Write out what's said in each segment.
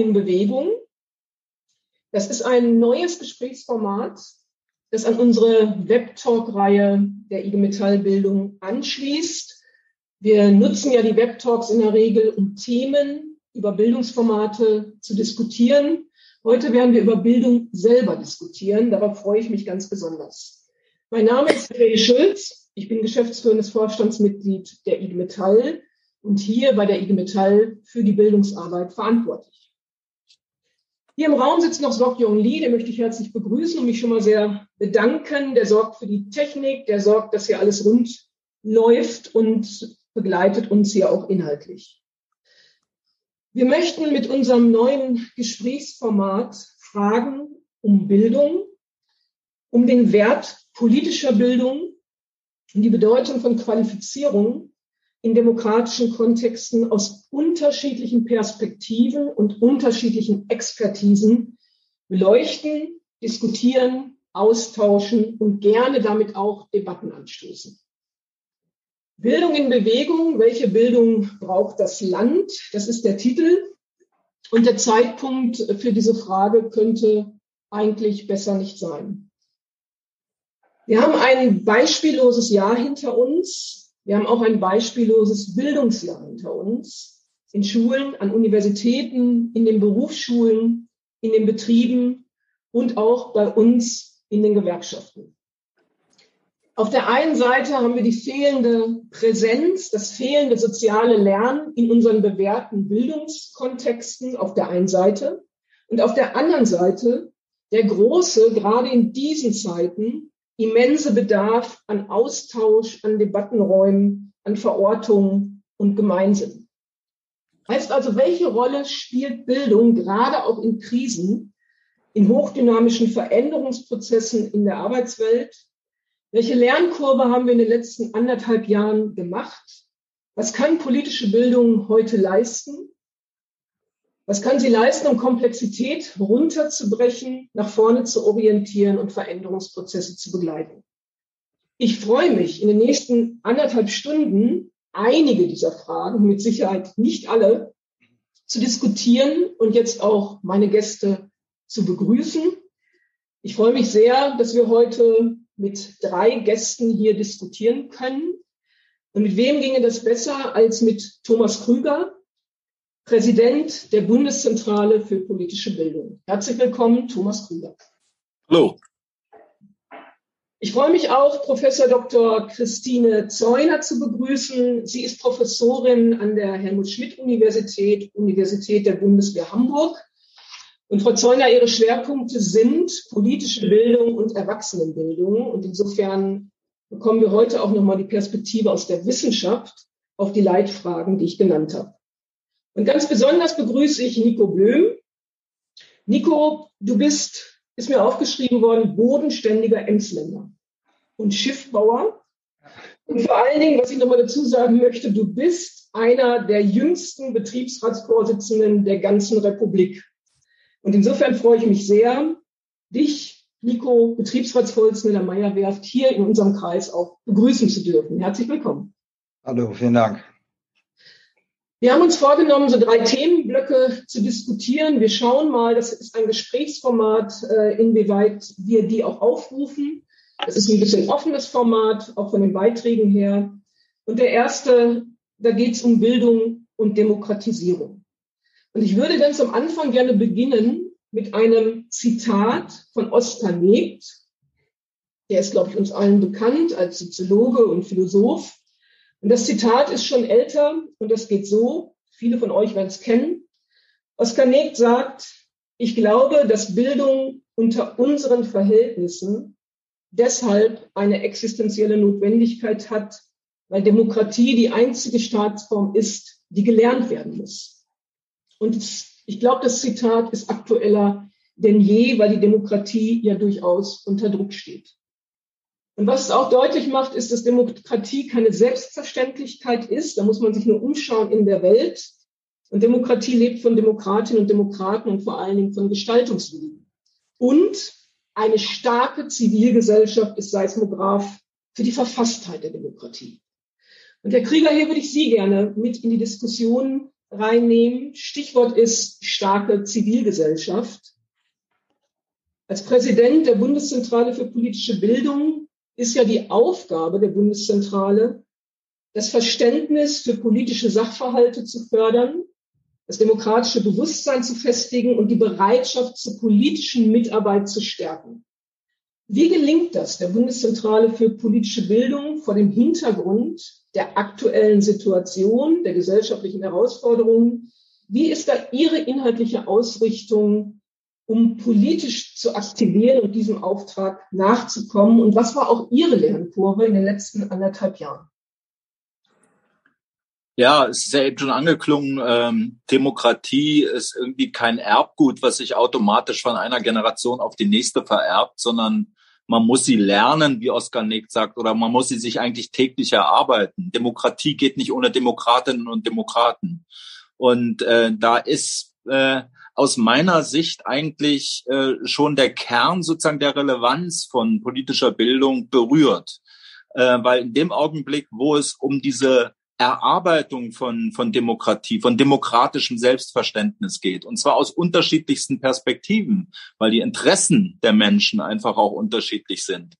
in Bewegung. Das ist ein neues Gesprächsformat, das an unsere Webtalk-Reihe der IG Metall Bildung anschließt. Wir nutzen ja die Webtalks in der Regel, um Themen über Bildungsformate zu diskutieren. Heute werden wir über Bildung selber diskutieren. Darauf freue ich mich ganz besonders. Mein Name ist Ray Schulz. Ich bin geschäftsführendes Vorstandsmitglied der IG Metall und hier bei der IG Metall für die Bildungsarbeit verantwortlich. Hier im Raum sitzt noch Sok Yong Lee, den möchte ich herzlich begrüßen und mich schon mal sehr bedanken. Der sorgt für die Technik, der sorgt, dass hier alles rund läuft und begleitet uns hier auch inhaltlich. Wir möchten mit unserem neuen Gesprächsformat Fragen um Bildung, um den Wert politischer Bildung und die Bedeutung von Qualifizierung in demokratischen Kontexten aus unterschiedlichen Perspektiven und unterschiedlichen Expertisen beleuchten, diskutieren, austauschen und gerne damit auch Debatten anstoßen. Bildung in Bewegung, welche Bildung braucht das Land? Das ist der Titel. Und der Zeitpunkt für diese Frage könnte eigentlich besser nicht sein. Wir haben ein beispielloses Jahr hinter uns. Wir haben auch ein beispielloses Bildungsjahr hinter uns. In Schulen, an Universitäten, in den Berufsschulen, in den Betrieben und auch bei uns in den Gewerkschaften. Auf der einen Seite haben wir die fehlende Präsenz, das fehlende soziale Lernen in unseren bewährten Bildungskontexten auf der einen Seite und auf der anderen Seite der große, gerade in diesen Zeiten, immense Bedarf an Austausch, an Debattenräumen, an Verortung und Gemeinsinn. Heißt also, welche Rolle spielt Bildung gerade auch in Krisen, in hochdynamischen Veränderungsprozessen in der Arbeitswelt? Welche Lernkurve haben wir in den letzten anderthalb Jahren gemacht? Was kann politische Bildung heute leisten? Was kann sie leisten, um Komplexität runterzubrechen, nach vorne zu orientieren und Veränderungsprozesse zu begleiten? Ich freue mich, in den nächsten anderthalb Stunden einige dieser Fragen, mit Sicherheit nicht alle, zu diskutieren und jetzt auch meine Gäste zu begrüßen. Ich freue mich sehr, dass wir heute mit drei Gästen hier diskutieren können. Und mit wem ginge das besser als mit Thomas Krüger, Präsident der Bundeszentrale für politische Bildung. Herzlich willkommen, Thomas Krüger. Hallo. Ich freue mich auch, Professor Dr. Christine Zeuner zu begrüßen. Sie ist Professorin an der Helmut-Schmidt-Universität, Universität der Bundeswehr Hamburg. Und Frau Zeuner, Ihre Schwerpunkte sind politische Bildung und Erwachsenenbildung. Und insofern bekommen wir heute auch nochmal die Perspektive aus der Wissenschaft auf die Leitfragen, die ich genannt habe. Und ganz besonders begrüße ich Nico Blöm. Nico, du bist, ist mir aufgeschrieben worden, bodenständiger Emsländer und Schiffbauer. Und vor allen Dingen, was ich nochmal dazu sagen möchte, du bist einer der jüngsten Betriebsratsvorsitzenden der ganzen Republik. Und insofern freue ich mich sehr, dich, Nico, Betriebsratsvorsitzender der Meierwerft, hier in unserem Kreis auch begrüßen zu dürfen. Herzlich willkommen. Hallo, vielen Dank. Wir haben uns vorgenommen, so drei Themenblöcke zu diskutieren. Wir schauen mal, das ist ein Gesprächsformat, äh, inwieweit wir die auch aufrufen. Das ist ein bisschen offenes Format, auch von den Beiträgen her. Und der erste, da geht es um Bildung und Demokratisierung. Und ich würde ganz am Anfang gerne beginnen mit einem Zitat von Oskar Negt. Der ist, glaube ich, uns allen bekannt als Soziologe und Philosoph. Und das Zitat ist schon älter und das geht so, viele von euch werden es kennen. Oskar Negt sagt, ich glaube, dass Bildung unter unseren Verhältnissen deshalb eine existenzielle Notwendigkeit hat, weil Demokratie die einzige Staatsform ist, die gelernt werden muss. Und ich glaube, das Zitat ist aktueller denn je, weil die Demokratie ja durchaus unter Druck steht. Und was es auch deutlich macht, ist, dass Demokratie keine Selbstverständlichkeit ist. Da muss man sich nur umschauen in der Welt. Und Demokratie lebt von Demokratinnen und Demokraten und vor allen Dingen von Gestaltungswillen. Und eine starke Zivilgesellschaft ist Seismograph für die Verfasstheit der Demokratie. Und Herr Krieger, hier würde ich Sie gerne mit in die Diskussion reinnehmen. Stichwort ist starke Zivilgesellschaft. Als Präsident der Bundeszentrale für politische Bildung ist ja die Aufgabe der Bundeszentrale, das Verständnis für politische Sachverhalte zu fördern, das demokratische Bewusstsein zu festigen und die Bereitschaft zur politischen Mitarbeit zu stärken. Wie gelingt das der Bundeszentrale für politische Bildung vor dem Hintergrund der aktuellen Situation, der gesellschaftlichen Herausforderungen? Wie ist da Ihre inhaltliche Ausrichtung, um politisch zu aktivieren und diesem Auftrag nachzukommen? Und was war auch Ihre Lernkurve in den letzten anderthalb Jahren? Ja, es ist ja eben schon angeklungen, ähm, Demokratie ist irgendwie kein Erbgut, was sich automatisch von einer Generation auf die nächste vererbt, sondern man muss sie lernen, wie Oskar Nick sagt, oder man muss sie sich eigentlich täglich erarbeiten. Demokratie geht nicht ohne Demokratinnen und Demokraten. Und äh, da ist äh, aus meiner Sicht eigentlich äh, schon der Kern sozusagen der Relevanz von politischer Bildung berührt. Äh, weil in dem Augenblick, wo es um diese Erarbeitung von, von Demokratie, von demokratischem Selbstverständnis geht. Und zwar aus unterschiedlichsten Perspektiven, weil die Interessen der Menschen einfach auch unterschiedlich sind.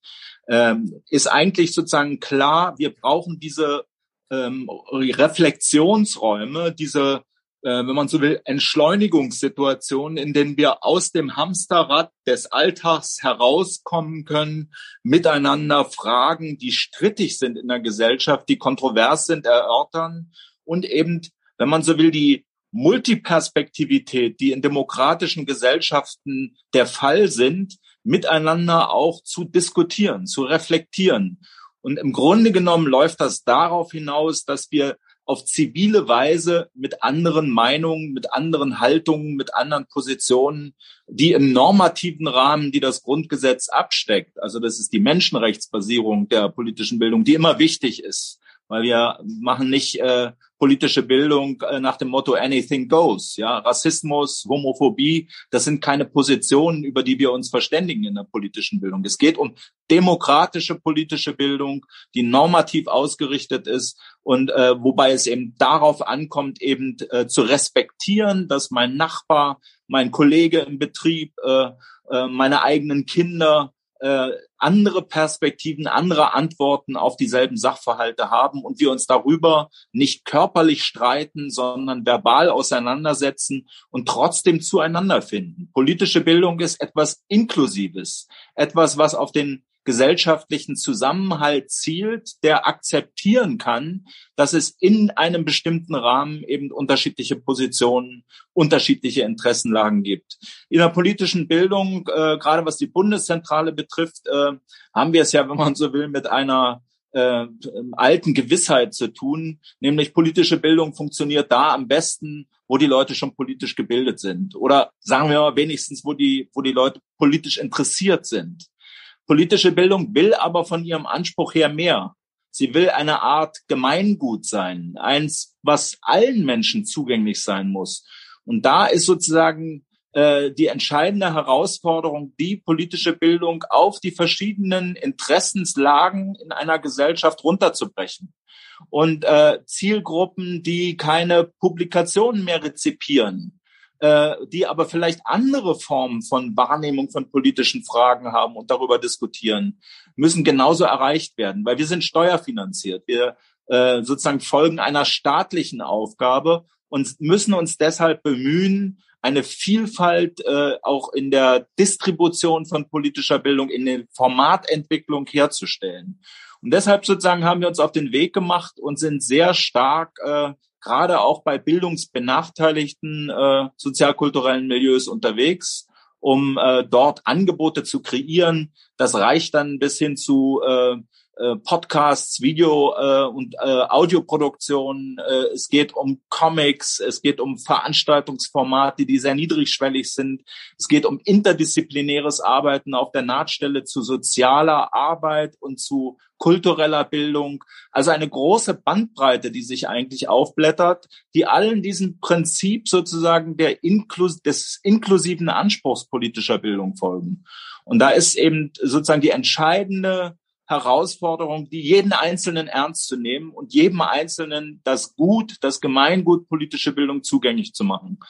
Ähm, ist eigentlich sozusagen klar, wir brauchen diese ähm, Reflexionsräume, diese wenn man so will, Entschleunigungssituationen, in denen wir aus dem Hamsterrad des Alltags herauskommen können, miteinander Fragen, die strittig sind in der Gesellschaft, die kontrovers sind, erörtern und eben, wenn man so will, die Multiperspektivität, die in demokratischen Gesellschaften der Fall sind, miteinander auch zu diskutieren, zu reflektieren. Und im Grunde genommen läuft das darauf hinaus, dass wir auf zivile Weise mit anderen Meinungen, mit anderen Haltungen, mit anderen Positionen, die im normativen Rahmen, die das Grundgesetz absteckt, also das ist die Menschenrechtsbasierung der politischen Bildung, die immer wichtig ist, weil wir machen nicht äh, politische Bildung äh, nach dem Motto anything goes. Ja, Rassismus, Homophobie, das sind keine Positionen, über die wir uns verständigen in der politischen Bildung. Es geht um demokratische politische Bildung, die normativ ausgerichtet ist und äh, wobei es eben darauf ankommt, eben äh, zu respektieren, dass mein Nachbar, mein Kollege im Betrieb, äh, äh, meine eigenen Kinder äh, andere Perspektiven, andere Antworten auf dieselben Sachverhalte haben und wir uns darüber nicht körperlich streiten, sondern verbal auseinandersetzen und trotzdem zueinander finden. Politische Bildung ist etwas Inklusives, etwas, was auf den gesellschaftlichen Zusammenhalt zielt, der akzeptieren kann, dass es in einem bestimmten Rahmen eben unterschiedliche Positionen, unterschiedliche Interessenlagen gibt. In der politischen Bildung, äh, gerade was die Bundeszentrale betrifft, äh, haben wir es ja, wenn man so will, mit einer äh, alten Gewissheit zu tun, nämlich politische Bildung funktioniert da am besten, wo die Leute schon politisch gebildet sind oder sagen wir mal wenigstens, wo die, wo die Leute politisch interessiert sind. Politische Bildung will aber von ihrem Anspruch her mehr. Sie will eine Art Gemeingut sein, eins, was allen Menschen zugänglich sein muss. Und da ist sozusagen äh, die entscheidende Herausforderung, die politische Bildung auf die verschiedenen Interessenslagen in einer Gesellschaft runterzubrechen. Und äh, Zielgruppen, die keine Publikationen mehr rezipieren, äh, die aber vielleicht andere Formen von Wahrnehmung von politischen Fragen haben und darüber diskutieren, müssen genauso erreicht werden, weil wir sind steuerfinanziert. Wir äh, sozusagen folgen einer staatlichen Aufgabe und müssen uns deshalb bemühen, eine Vielfalt äh, auch in der Distribution von politischer Bildung, in der Formatentwicklung herzustellen. Und deshalb sozusagen haben wir uns auf den Weg gemacht und sind sehr stark äh, gerade auch bei bildungsbenachteiligten äh, sozialkulturellen Milieus unterwegs, um äh, dort Angebote zu kreieren. Das reicht dann bis hin zu äh, äh, Podcasts, Video äh, und äh, Audioproduktionen. Äh, es geht um Comics, es geht um Veranstaltungsformate, die sehr niedrigschwellig sind. Es geht um interdisziplinäres Arbeiten auf der Nahtstelle zu sozialer Arbeit und zu kultureller Bildung. Also eine große Bandbreite, die sich eigentlich aufblättert, die allen diesem Prinzip sozusagen der Inklus des inklusiven Anspruchs politischer Bildung folgen. Und da ist eben sozusagen die entscheidende Herausforderung, die jeden Einzelnen ernst zu nehmen und jedem Einzelnen das Gut, das Gemeingut politische Bildung zugänglich zu machen.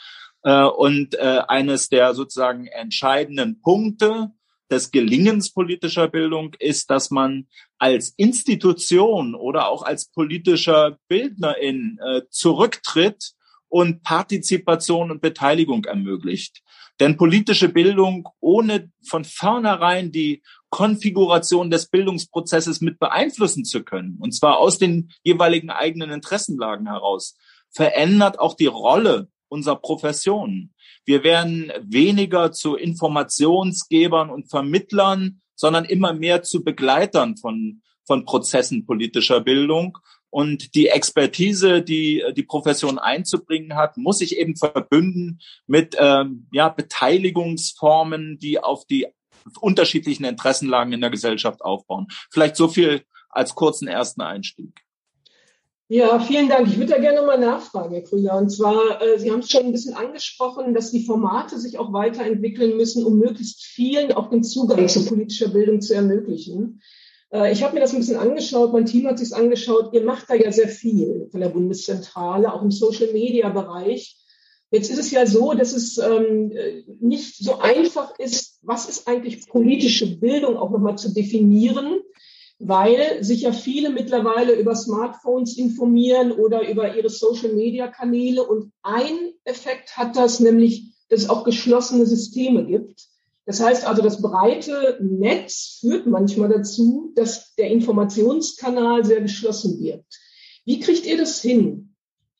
Äh, und äh, eines der sozusagen entscheidenden Punkte des Gelingens politischer Bildung ist, dass man als Institution oder auch als politischer Bildnerin äh, zurücktritt und Partizipation und Beteiligung ermöglicht. Denn politische Bildung ohne von vornherein die Konfiguration des Bildungsprozesses mit beeinflussen zu können, und zwar aus den jeweiligen eigenen Interessenlagen heraus, verändert auch die Rolle unserer Profession. Wir werden weniger zu Informationsgebern und Vermittlern, sondern immer mehr zu Begleitern von, von Prozessen politischer Bildung. Und die Expertise, die die Profession einzubringen hat, muss sich eben verbünden mit ähm, ja, Beteiligungsformen, die auf die unterschiedlichen Interessenlagen in der Gesellschaft aufbauen. Vielleicht so viel als kurzen ersten Einstieg. Ja, vielen Dank. Ich würde da gerne mal nachfragen, Herr Krüger. Und zwar, äh, Sie haben es schon ein bisschen angesprochen, dass die Formate sich auch weiterentwickeln müssen, um möglichst vielen auch den Zugang zu politischer Bildung zu ermöglichen. Äh, ich habe mir das ein bisschen angeschaut, mein Team hat sich angeschaut. Ihr macht da ja sehr viel von der Bundeszentrale, auch im Social-Media-Bereich. Jetzt ist es ja so, dass es ähm, nicht so einfach ist, was ist eigentlich politische Bildung auch nochmal zu definieren, weil sich ja viele mittlerweile über Smartphones informieren oder über ihre Social-Media-Kanäle. Und ein Effekt hat das, nämlich, dass es auch geschlossene Systeme gibt. Das heißt also, das breite Netz führt manchmal dazu, dass der Informationskanal sehr geschlossen wird. Wie kriegt ihr das hin?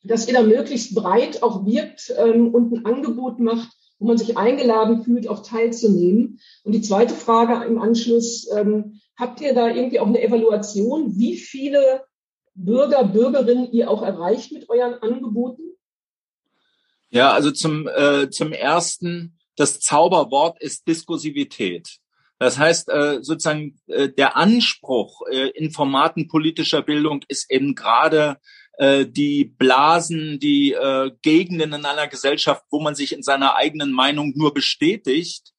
dass ihr da möglichst breit auch wirkt ähm, und ein Angebot macht, wo man sich eingeladen fühlt, auch teilzunehmen. Und die zweite Frage im Anschluss, ähm, habt ihr da irgendwie auch eine Evaluation, wie viele Bürger, Bürgerinnen ihr auch erreicht mit euren Angeboten? Ja, also zum, äh, zum ersten, das Zauberwort ist Diskursivität. Das heißt, äh, sozusagen äh, der Anspruch äh, in Formaten politischer Bildung ist eben gerade die Blasen, die Gegenden in einer Gesellschaft, wo man sich in seiner eigenen Meinung nur bestätigt,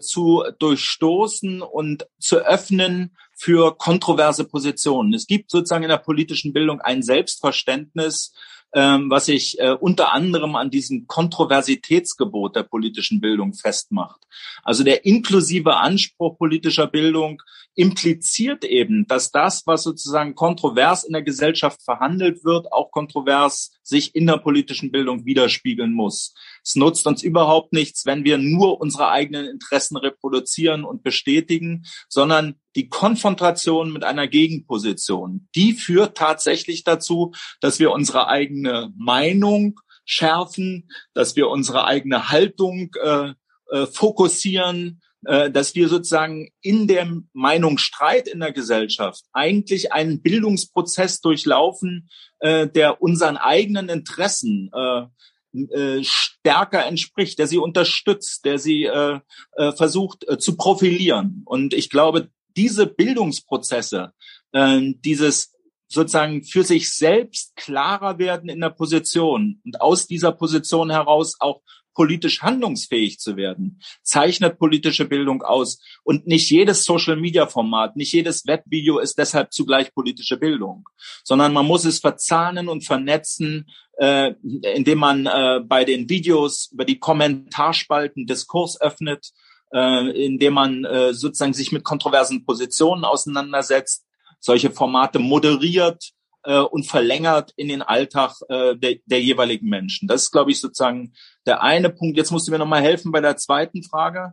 zu durchstoßen und zu öffnen für kontroverse Positionen. Es gibt sozusagen in der politischen Bildung ein Selbstverständnis, ähm, was sich äh, unter anderem an diesem Kontroversitätsgebot der politischen Bildung festmacht. Also der inklusive Anspruch politischer Bildung impliziert eben, dass das, was sozusagen kontrovers in der Gesellschaft verhandelt wird, auch kontrovers sich in der politischen Bildung widerspiegeln muss. Es nutzt uns überhaupt nichts, wenn wir nur unsere eigenen Interessen reproduzieren und bestätigen, sondern die Konfrontation mit einer Gegenposition, die führt tatsächlich dazu, dass wir unsere eigene Meinung schärfen, dass wir unsere eigene Haltung äh, äh, fokussieren, dass wir sozusagen in dem Meinungsstreit in der Gesellschaft eigentlich einen Bildungsprozess durchlaufen, äh, der unseren eigenen Interessen äh, äh, stärker entspricht, der sie unterstützt, der sie äh, äh, versucht äh, zu profilieren. Und ich glaube, diese Bildungsprozesse, äh, dieses sozusagen für sich selbst klarer werden in der Position und aus dieser Position heraus auch politisch handlungsfähig zu werden, zeichnet politische Bildung aus. Und nicht jedes Social-Media-Format, nicht jedes Webvideo ist deshalb zugleich politische Bildung, sondern man muss es verzahnen und vernetzen, äh, indem man äh, bei den Videos über die Kommentarspalten Diskurs öffnet, äh, indem man äh, sozusagen sich mit kontroversen Positionen auseinandersetzt, solche Formate moderiert äh, und verlängert in den Alltag äh, der, der jeweiligen Menschen. Das ist, glaube ich, sozusagen der eine Punkt. Jetzt musst du mir nochmal helfen bei der zweiten Frage.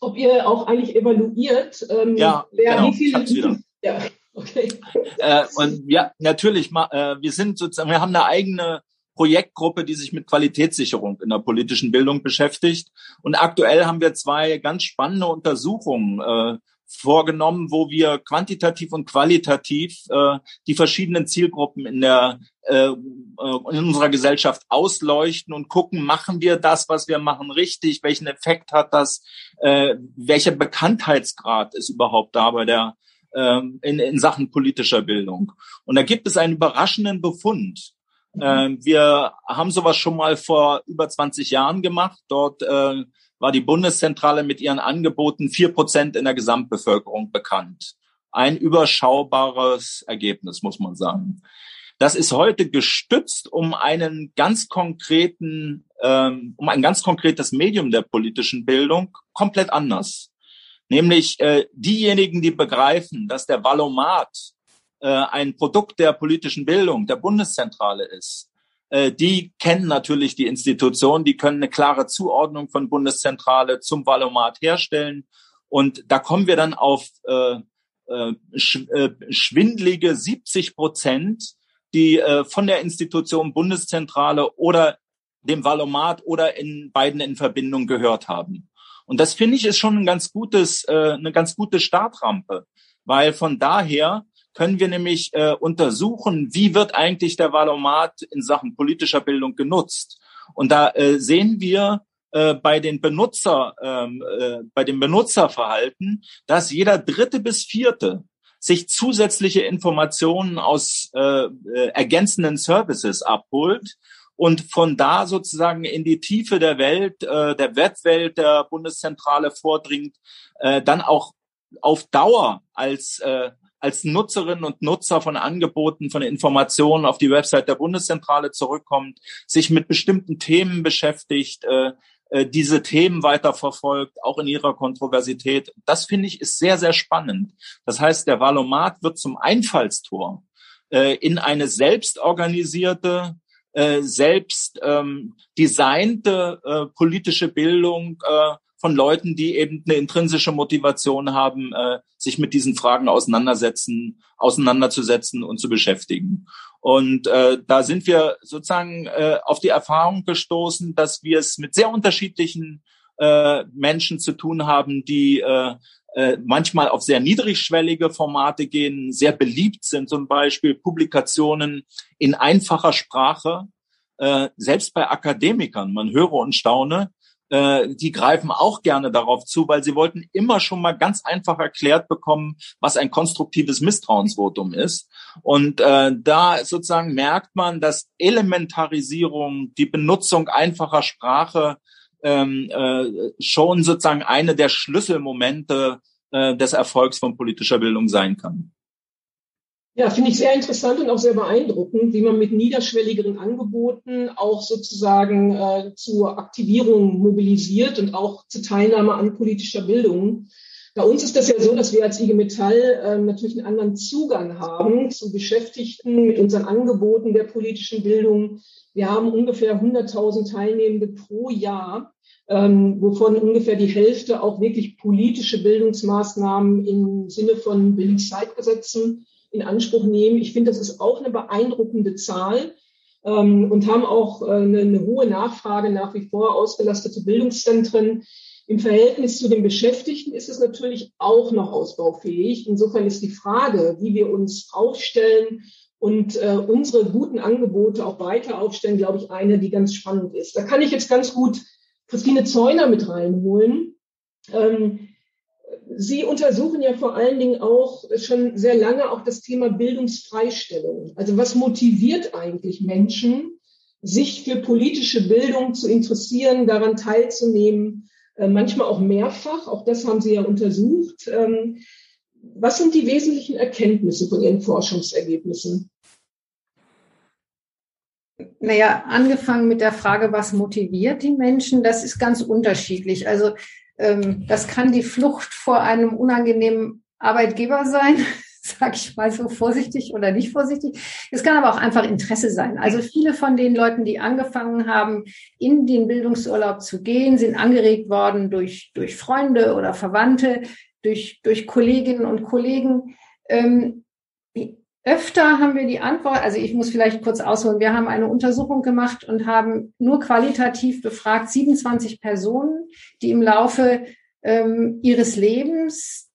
Ob ihr auch eigentlich evaluiert, ähm, ja, wer genau, wie viele. Ja, okay. Äh, und ja, natürlich, äh, wir sind sozusagen, wir haben eine eigene Projektgruppe, die sich mit Qualitätssicherung in der politischen Bildung beschäftigt. Und aktuell haben wir zwei ganz spannende Untersuchungen äh, vorgenommen, wo wir quantitativ und qualitativ äh, die verschiedenen Zielgruppen in der äh, in unserer Gesellschaft ausleuchten und gucken, machen wir das, was wir machen, richtig? Welchen Effekt hat das? Äh, welcher Bekanntheitsgrad ist überhaupt da bei der äh, in, in Sachen politischer Bildung? Und da gibt es einen überraschenden Befund. Mhm. Äh, wir haben sowas schon mal vor über 20 Jahren gemacht. Dort äh, war die Bundeszentrale mit ihren Angeboten vier Prozent in der Gesamtbevölkerung bekannt. ein überschaubares Ergebnis, muss man sagen. Das ist heute gestützt um einen ganz konkreten, ähm, um ein ganz konkretes Medium der politischen Bildung komplett anders. Nämlich äh, diejenigen, die begreifen, dass der Valomat äh, ein Produkt der politischen Bildung, der Bundeszentrale ist, äh, die kennen natürlich die Institution, die können eine klare Zuordnung von Bundeszentrale zum Valomat herstellen. Und da kommen wir dann auf äh, äh, äh schwindlige 70 Prozent die äh, von der Institution Bundeszentrale oder dem Valomat oder in beiden in Verbindung gehört haben. Und das finde ich ist schon ein ganz gutes, äh, eine ganz gute Startrampe, weil von daher können wir nämlich äh, untersuchen, wie wird eigentlich der Valomat in Sachen politischer Bildung genutzt. Und da äh, sehen wir äh, bei den Benutzer, ähm, äh, bei dem Benutzerverhalten, dass jeder dritte bis vierte sich zusätzliche Informationen aus äh, äh, ergänzenden Services abholt und von da sozusagen in die Tiefe der Welt, äh, der Webwelt der Bundeszentrale vordringt, äh, dann auch auf Dauer als äh, als Nutzerinnen und Nutzer von Angeboten, von Informationen auf die Website der Bundeszentrale zurückkommt, sich mit bestimmten Themen beschäftigt, äh, äh, diese Themen weiterverfolgt, auch in ihrer Kontroversität. Das finde ich ist sehr, sehr spannend. Das heißt, der Valomat wird zum Einfallstor äh, in eine selbstorganisierte, äh, selbst ähm, designte äh, politische Bildung äh, von Leuten, die eben eine intrinsische Motivation haben, äh, sich mit diesen Fragen auseinandersetzen, auseinanderzusetzen und zu beschäftigen. Und äh, da sind wir sozusagen äh, auf die Erfahrung gestoßen, dass wir es mit sehr unterschiedlichen äh, Menschen zu tun haben, die äh, äh, manchmal auf sehr niedrigschwellige Formate gehen, sehr beliebt sind, zum Beispiel Publikationen in einfacher Sprache, äh, selbst bei Akademikern, man höre und staune, äh, die greifen auch gerne darauf zu, weil sie wollten immer schon mal ganz einfach erklärt bekommen, was ein konstruktives Misstrauensvotum ist. Und äh, da sozusagen merkt man, dass Elementarisierung, die Benutzung einfacher Sprache ähm, äh, schon sozusagen eine der Schlüsselmomente äh, des Erfolgs von politischer Bildung sein kann. Ja, finde ich sehr interessant und auch sehr beeindruckend, wie man mit niederschwelligeren Angeboten auch sozusagen äh, zur Aktivierung mobilisiert und auch zur Teilnahme an politischer Bildung. Bei uns ist das ja so, dass wir als IG Metall äh, natürlich einen anderen Zugang haben zu Beschäftigten mit unseren Angeboten der politischen Bildung. Wir haben ungefähr 100.000 Teilnehmende pro Jahr, ähm, wovon ungefähr die Hälfte auch wirklich politische Bildungsmaßnahmen im Sinne von Bildungszeitgesetzen in Anspruch nehmen. Ich finde, das ist auch eine beeindruckende Zahl ähm, und haben auch äh, eine, eine hohe Nachfrage nach wie vor ausgelastete Bildungszentren. Im Verhältnis zu den Beschäftigten ist es natürlich auch noch ausbaufähig. Insofern ist die Frage, wie wir uns aufstellen und äh, unsere guten Angebote auch weiter aufstellen, glaube ich, eine, die ganz spannend ist. Da kann ich jetzt ganz gut Christine Zeuner mit reinholen. Ähm, Sie untersuchen ja vor allen Dingen auch schon sehr lange auch das Thema Bildungsfreistellung. Also was motiviert eigentlich Menschen, sich für politische Bildung zu interessieren, daran teilzunehmen, äh, manchmal auch mehrfach. Auch das haben Sie ja untersucht. Ähm, was sind die wesentlichen Erkenntnisse von Ihren Forschungsergebnissen? Naja, angefangen mit der Frage, was motiviert die Menschen, das ist ganz unterschiedlich. Also das kann die Flucht vor einem unangenehmen Arbeitgeber sein, sag ich mal so vorsichtig oder nicht vorsichtig. Es kann aber auch einfach Interesse sein. Also viele von den Leuten, die angefangen haben, in den Bildungsurlaub zu gehen, sind angeregt worden durch, durch Freunde oder Verwandte, durch, durch Kolleginnen und Kollegen. Ähm, Öfter haben wir die Antwort, also ich muss vielleicht kurz ausholen, wir haben eine Untersuchung gemacht und haben nur qualitativ befragt 27 Personen, die im Laufe ähm, ihres Lebens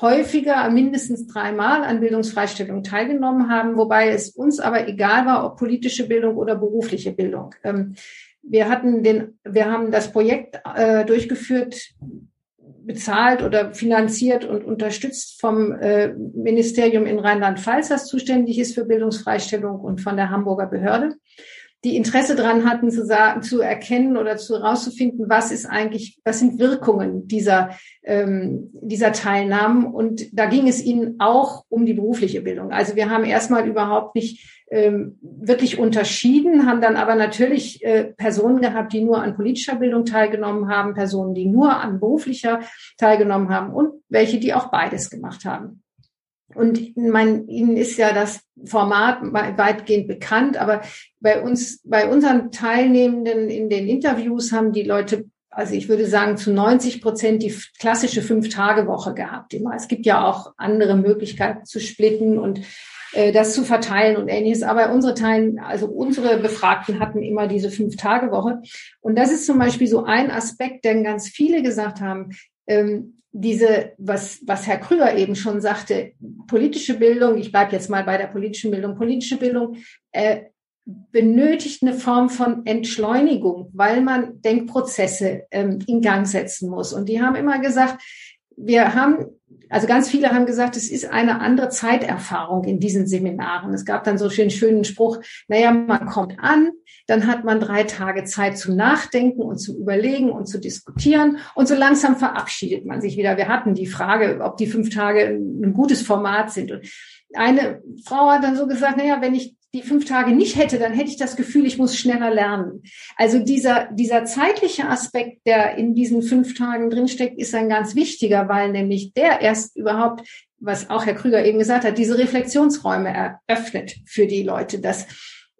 häufiger, mindestens dreimal an Bildungsfreistellung teilgenommen haben, wobei es uns aber egal war, ob politische Bildung oder berufliche Bildung. Ähm, wir hatten den, wir haben das Projekt äh, durchgeführt bezahlt oder finanziert und unterstützt vom äh, Ministerium in Rheinland-Pfalz, das zuständig ist für Bildungsfreistellung und von der Hamburger Behörde. die Interesse dran hatten, zu sagen, zu erkennen oder zu herauszufinden, was ist eigentlich, was sind Wirkungen dieser, ähm, dieser Teilnahmen. Und da ging es ihnen auch um die berufliche Bildung. Also wir haben erstmal überhaupt nicht wirklich unterschieden, haben dann aber natürlich äh, Personen gehabt, die nur an politischer Bildung teilgenommen haben, Personen, die nur an beruflicher teilgenommen haben und welche, die auch beides gemacht haben. Und mein, Ihnen ist ja das Format weitgehend bekannt, aber bei uns, bei unseren Teilnehmenden in den Interviews haben die Leute, also ich würde sagen, zu 90 Prozent die klassische Fünf-Tage-Woche gehabt. Immer. Es gibt ja auch andere Möglichkeiten zu splitten und das zu verteilen und ähnliches. Aber unsere Teilen, also unsere Befragten hatten immer diese Fünf-Tage-Woche. Und das ist zum Beispiel so ein Aspekt, denn ganz viele gesagt haben, ähm, diese, was, was Herr Krüger eben schon sagte, politische Bildung, ich bleibe jetzt mal bei der politischen Bildung, politische Bildung äh, benötigt eine Form von Entschleunigung, weil man Denkprozesse ähm, in Gang setzen muss. Und die haben immer gesagt, wir haben, also ganz viele haben gesagt, es ist eine andere Zeiterfahrung in diesen Seminaren. Es gab dann so einen schönen Spruch, naja, man kommt an, dann hat man drei Tage Zeit zum Nachdenken und zu überlegen und zu diskutieren und so langsam verabschiedet man sich wieder. Wir hatten die Frage, ob die fünf Tage ein gutes Format sind. Und eine Frau hat dann so gesagt, naja, wenn ich die fünf Tage nicht hätte, dann hätte ich das Gefühl, ich muss schneller lernen. Also dieser, dieser zeitliche Aspekt, der in diesen fünf Tagen drinsteckt, ist ein ganz wichtiger, weil nämlich der erst überhaupt, was auch Herr Krüger eben gesagt hat, diese Reflexionsräume eröffnet für die Leute, dass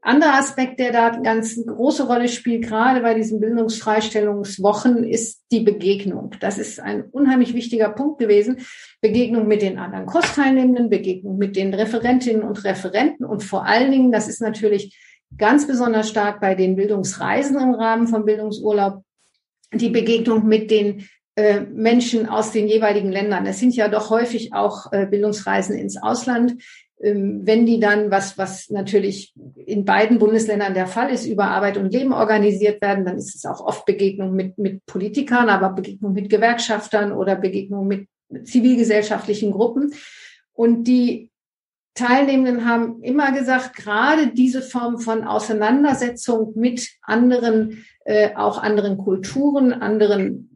anderer Aspekt, der da ganz große Rolle spielt, gerade bei diesen Bildungsfreistellungswochen, ist die Begegnung. Das ist ein unheimlich wichtiger Punkt gewesen. Begegnung mit den anderen Kursteilnehmenden, Begegnung mit den Referentinnen und Referenten und vor allen Dingen, das ist natürlich ganz besonders stark bei den Bildungsreisen im Rahmen von Bildungsurlaub, die Begegnung mit den äh, Menschen aus den jeweiligen Ländern. Es sind ja doch häufig auch äh, Bildungsreisen ins Ausland, wenn die dann, was, was natürlich in beiden Bundesländern der Fall ist, über Arbeit und Leben organisiert werden, dann ist es auch oft Begegnung mit, mit Politikern, aber Begegnung mit Gewerkschaftern oder Begegnung mit zivilgesellschaftlichen Gruppen. Und die Teilnehmenden haben immer gesagt, gerade diese Form von Auseinandersetzung mit anderen, äh, auch anderen Kulturen, anderen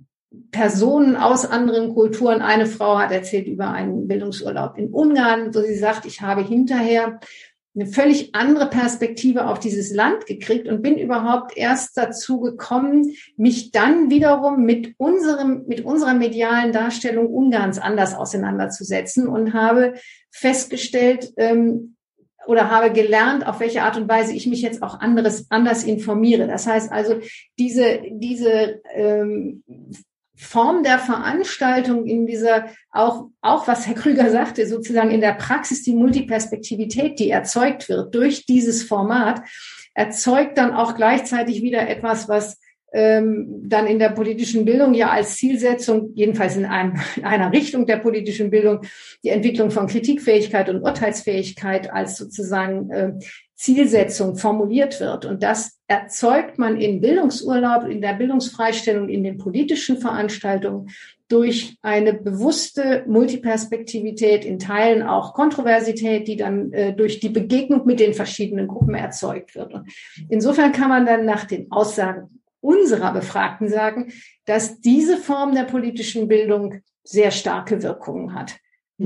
Personen aus anderen Kulturen. Eine Frau hat erzählt über einen Bildungsurlaub in Ungarn, wo sie sagt, ich habe hinterher eine völlig andere Perspektive auf dieses Land gekriegt und bin überhaupt erst dazu gekommen, mich dann wiederum mit unserem, mit unserer medialen Darstellung Ungarns anders auseinanderzusetzen und habe festgestellt, ähm, oder habe gelernt, auf welche Art und Weise ich mich jetzt auch anderes, anders informiere. Das heißt also, diese, diese ähm, Form der Veranstaltung in dieser, auch, auch was Herr Krüger sagte, sozusagen in der Praxis die Multiperspektivität, die erzeugt wird durch dieses Format, erzeugt dann auch gleichzeitig wieder etwas, was ähm, dann in der politischen Bildung ja als Zielsetzung, jedenfalls in, einem, in einer Richtung der politischen Bildung, die Entwicklung von Kritikfähigkeit und Urteilsfähigkeit als sozusagen äh, Zielsetzung formuliert wird. Und das erzeugt man in Bildungsurlaub, in der Bildungsfreistellung, in den politischen Veranstaltungen durch eine bewusste Multiperspektivität, in Teilen auch Kontroversität, die dann äh, durch die Begegnung mit den verschiedenen Gruppen erzeugt wird. Und insofern kann man dann nach den Aussagen unserer Befragten sagen, dass diese Form der politischen Bildung sehr starke Wirkungen hat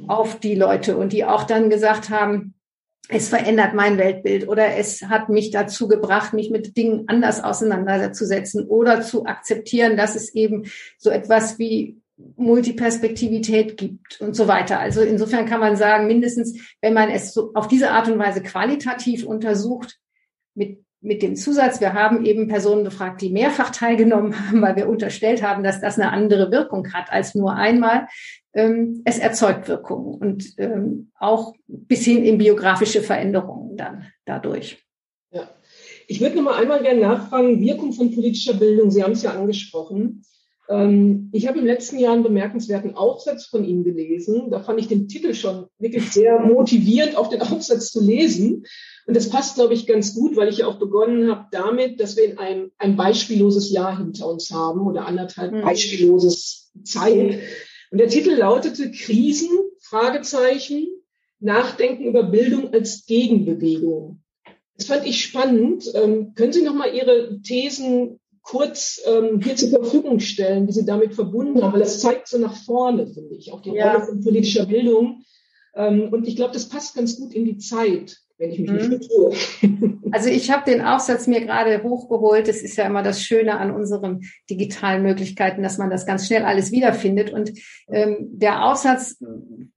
auf die Leute und die auch dann gesagt haben, es verändert mein Weltbild oder es hat mich dazu gebracht, mich mit Dingen anders auseinanderzusetzen oder zu akzeptieren, dass es eben so etwas wie Multiperspektivität gibt und so weiter. Also insofern kann man sagen, mindestens, wenn man es so auf diese Art und Weise qualitativ untersucht, mit, mit dem Zusatz, wir haben eben Personen befragt, die mehrfach teilgenommen haben, weil wir unterstellt haben, dass das eine andere Wirkung hat als nur einmal, ähm, es erzeugt Wirkungen und ähm, auch bis hin in biografische Veränderungen dann dadurch. Ja. Ich würde noch mal einmal gerne nachfragen, Wirkung von politischer Bildung. Sie haben es ja angesprochen. Ähm, ich habe im letzten Jahr einen bemerkenswerten Aufsatz von Ihnen gelesen. Da fand ich den Titel schon wirklich sehr motivierend, auch den Aufsatz zu lesen. Und das passt, glaube ich, ganz gut, weil ich ja auch begonnen habe damit, dass wir in einem ein beispielloses Jahr hinter uns haben oder anderthalb mhm. beispielloses Zeit. Und der Titel lautete Krisen, Fragezeichen, Nachdenken über Bildung als Gegenbewegung. Das fand ich spannend. Ähm, können Sie noch mal Ihre Thesen kurz ähm, hier zur Verfügung stellen, die Sie damit verbunden haben? Weil das zeigt so nach vorne, finde ich, auch die ja. Rolle von politischer Bildung. Ähm, und ich glaube, das passt ganz gut in die Zeit wenn ich mich mhm. nicht vertue. Also ich habe den Aufsatz mir gerade hochgeholt. Das ist ja immer das Schöne an unseren digitalen Möglichkeiten, dass man das ganz schnell alles wiederfindet. Und ähm, der Aufsatz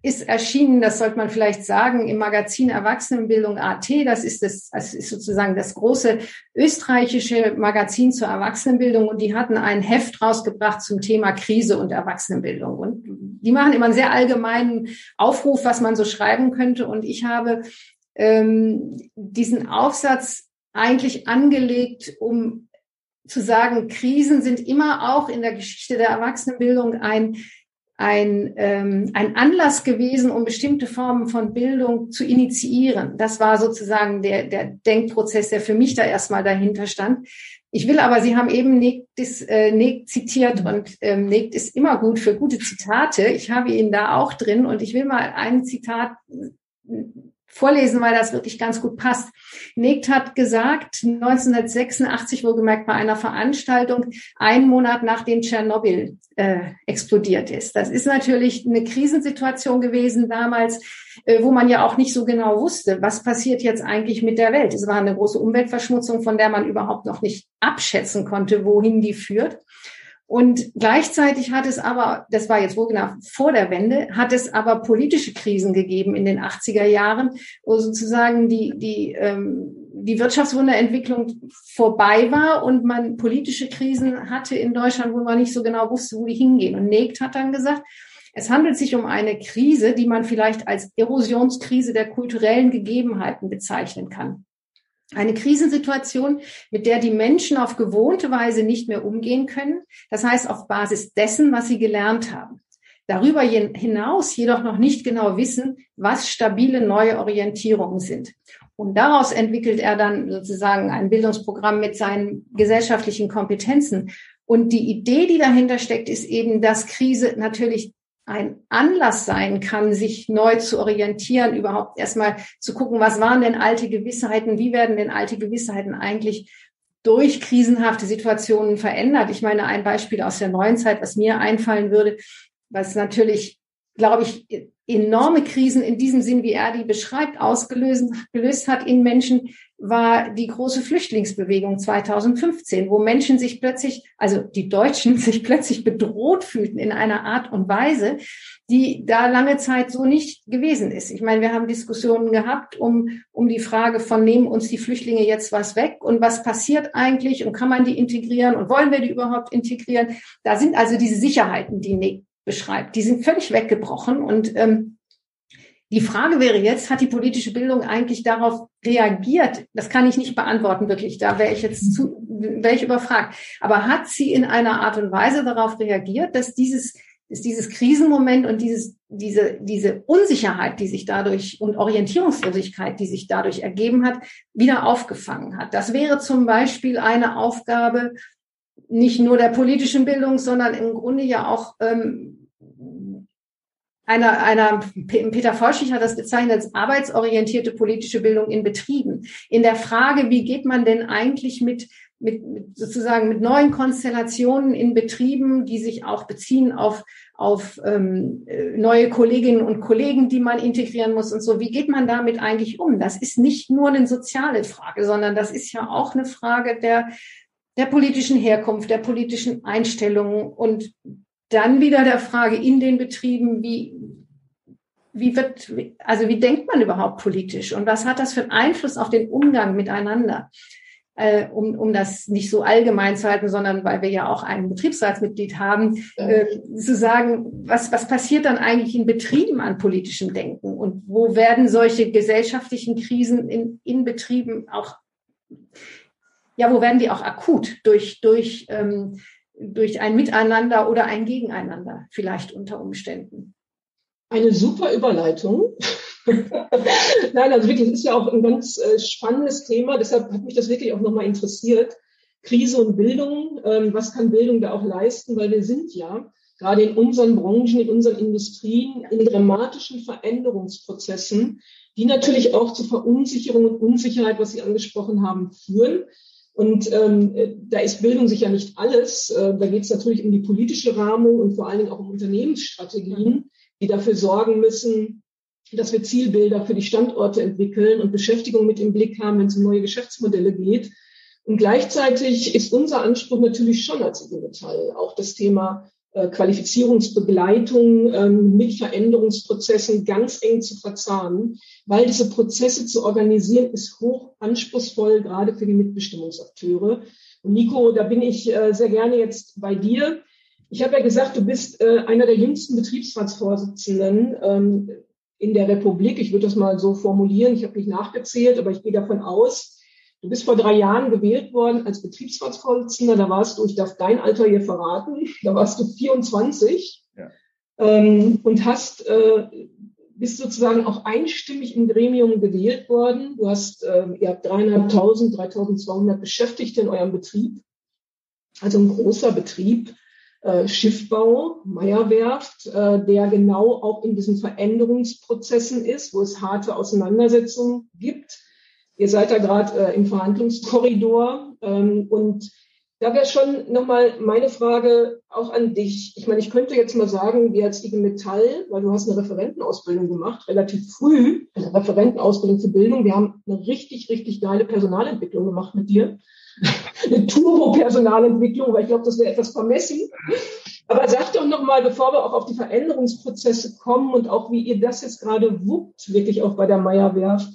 ist erschienen, das sollte man vielleicht sagen, im Magazin Erwachsenenbildung AT. Das ist das, das ist sozusagen das große österreichische Magazin zur Erwachsenenbildung. Und die hatten ein Heft rausgebracht zum Thema Krise und Erwachsenenbildung. Und die machen immer einen sehr allgemeinen Aufruf, was man so schreiben könnte. Und ich habe ähm, diesen Aufsatz eigentlich angelegt, um zu sagen, Krisen sind immer auch in der Geschichte der Erwachsenenbildung ein, ein, ähm, ein Anlass gewesen, um bestimmte Formen von Bildung zu initiieren. Das war sozusagen der, der Denkprozess, der für mich da erstmal dahinter stand. Ich will aber, Sie haben eben Nick, äh, Nick zitiert und ähm, Nick ist immer gut für gute Zitate. Ich habe ihn da auch drin und ich will mal ein Zitat vorlesen, weil das wirklich ganz gut passt. Negt hat gesagt, 1986 wohlgemerkt bei einer Veranstaltung, einen Monat nachdem Tschernobyl äh, explodiert ist. Das ist natürlich eine Krisensituation gewesen damals, äh, wo man ja auch nicht so genau wusste, was passiert jetzt eigentlich mit der Welt. Es war eine große Umweltverschmutzung, von der man überhaupt noch nicht abschätzen konnte, wohin die führt. Und gleichzeitig hat es aber, das war jetzt wohl genau vor der Wende, hat es aber politische Krisen gegeben in den 80er Jahren, wo sozusagen die, die, ähm, die Wirtschaftswunderentwicklung vorbei war und man politische Krisen hatte in Deutschland, wo man nicht so genau wusste, wo die hingehen. Und Negt hat dann gesagt, es handelt sich um eine Krise, die man vielleicht als Erosionskrise der kulturellen Gegebenheiten bezeichnen kann. Eine Krisensituation, mit der die Menschen auf gewohnte Weise nicht mehr umgehen können. Das heißt, auf Basis dessen, was sie gelernt haben. Darüber hinaus jedoch noch nicht genau wissen, was stabile neue Orientierungen sind. Und daraus entwickelt er dann sozusagen ein Bildungsprogramm mit seinen gesellschaftlichen Kompetenzen. Und die Idee, die dahinter steckt, ist eben, dass Krise natürlich ein Anlass sein kann, sich neu zu orientieren, überhaupt erstmal zu gucken, was waren denn alte Gewissheiten, wie werden denn alte Gewissheiten eigentlich durch krisenhafte Situationen verändert. Ich meine, ein Beispiel aus der neuen Zeit, was mir einfallen würde, was natürlich, glaube ich, enorme Krisen in diesem Sinn, wie er die beschreibt, ausgelöst gelöst hat in Menschen, war die große Flüchtlingsbewegung 2015, wo Menschen sich plötzlich, also die Deutschen sich plötzlich bedroht fühlten in einer Art und Weise, die da lange Zeit so nicht gewesen ist. Ich meine, wir haben Diskussionen gehabt um, um die Frage von, nehmen uns die Flüchtlinge jetzt was weg und was passiert eigentlich und kann man die integrieren und wollen wir die überhaupt integrieren? Da sind also diese Sicherheiten, die Nick beschreibt, die sind völlig weggebrochen und ähm, die Frage wäre jetzt, hat die politische Bildung eigentlich darauf reagiert? Das kann ich nicht beantworten, wirklich. Da wäre ich jetzt zu, wäre ich überfragt. Aber hat sie in einer Art und Weise darauf reagiert, dass dieses, dass dieses Krisenmoment und dieses, diese, diese Unsicherheit, die sich dadurch und Orientierungslosigkeit, die sich dadurch ergeben hat, wieder aufgefangen hat? Das wäre zum Beispiel eine Aufgabe, nicht nur der politischen Bildung, sondern im Grunde ja auch ähm, einer, einer, Peter Forschig hat das bezeichnet als arbeitsorientierte politische Bildung in Betrieben. In der Frage, wie geht man denn eigentlich mit, mit, mit sozusagen mit neuen Konstellationen in Betrieben, die sich auch beziehen auf, auf ähm, neue Kolleginnen und Kollegen, die man integrieren muss und so. Wie geht man damit eigentlich um? Das ist nicht nur eine soziale Frage, sondern das ist ja auch eine Frage der, der politischen Herkunft, der politischen Einstellungen und dann wieder der Frage in den Betrieben, wie, wie wird, also wie denkt man überhaupt politisch und was hat das für einen Einfluss auf den Umgang miteinander? Äh, um, um das nicht so allgemein zu halten, sondern weil wir ja auch ein Betriebsratsmitglied haben, äh, zu sagen, was, was passiert dann eigentlich in Betrieben an politischem Denken und wo werden solche gesellschaftlichen Krisen in, in Betrieben auch, ja, wo werden die auch akut durch, durch ähm, durch ein Miteinander oder ein Gegeneinander vielleicht unter Umständen. Eine super Überleitung. Nein, also wirklich, es ist ja auch ein ganz äh, spannendes Thema. Deshalb hat mich das wirklich auch nochmal interessiert. Krise und Bildung. Ähm, was kann Bildung da auch leisten? Weil wir sind ja gerade in unseren Branchen, in unseren Industrien, in dramatischen Veränderungsprozessen, die natürlich auch zu Verunsicherung und Unsicherheit, was Sie angesprochen haben, führen. Und ähm, da ist Bildung sicher nicht alles. Äh, da geht es natürlich um die politische Rahmung und vor allen Dingen auch um Unternehmensstrategien, die dafür sorgen müssen, dass wir Zielbilder für die Standorte entwickeln und Beschäftigung mit im Blick haben, wenn es um neue Geschäftsmodelle geht. Und gleichzeitig ist unser Anspruch natürlich schon als IG Metall auch das Thema äh, Qualifizierungsbegleitung ähm, mit Veränderungsprozessen ganz eng zu verzahnen, weil diese Prozesse zu organisieren ist hoch anspruchsvoll, gerade für die Mitbestimmungsakteure. Und Nico, da bin ich äh, sehr gerne jetzt bei dir. Ich habe ja gesagt, du bist äh, einer der jüngsten Betriebsratsvorsitzenden ähm, in der Republik. Ich würde das mal so formulieren. Ich habe nicht nachgezählt, aber ich gehe davon aus, Du bist vor drei Jahren gewählt worden als Betriebsratsvorsitzender. Da warst du, ich darf dein Alter hier verraten, da warst du 24 ja. ähm, und hast, äh, bist sozusagen auch einstimmig im Gremium gewählt worden. Du hast, äh, ihr habt dreieinhalbtausend, 3.200 Beschäftigte in eurem Betrieb. Also ein großer Betrieb. Äh, Schiffbau, Meierwerft, äh, der genau auch in diesen Veränderungsprozessen ist, wo es harte Auseinandersetzungen gibt Ihr seid da gerade äh, im Verhandlungskorridor ähm, und da wäre schon nochmal meine Frage auch an dich. Ich meine, ich könnte jetzt mal sagen, wir als IG Metall, weil du hast eine Referentenausbildung gemacht, relativ früh, eine Referentenausbildung für Bildung. Wir haben eine richtig, richtig geile Personalentwicklung gemacht mit dir. Eine Turbo-Personalentwicklung, weil ich glaube, das wäre etwas vermessen. Aber sag doch nochmal, bevor wir auch auf die Veränderungsprozesse kommen und auch wie ihr das jetzt gerade wuppt, wirklich auch bei der Meierwerft,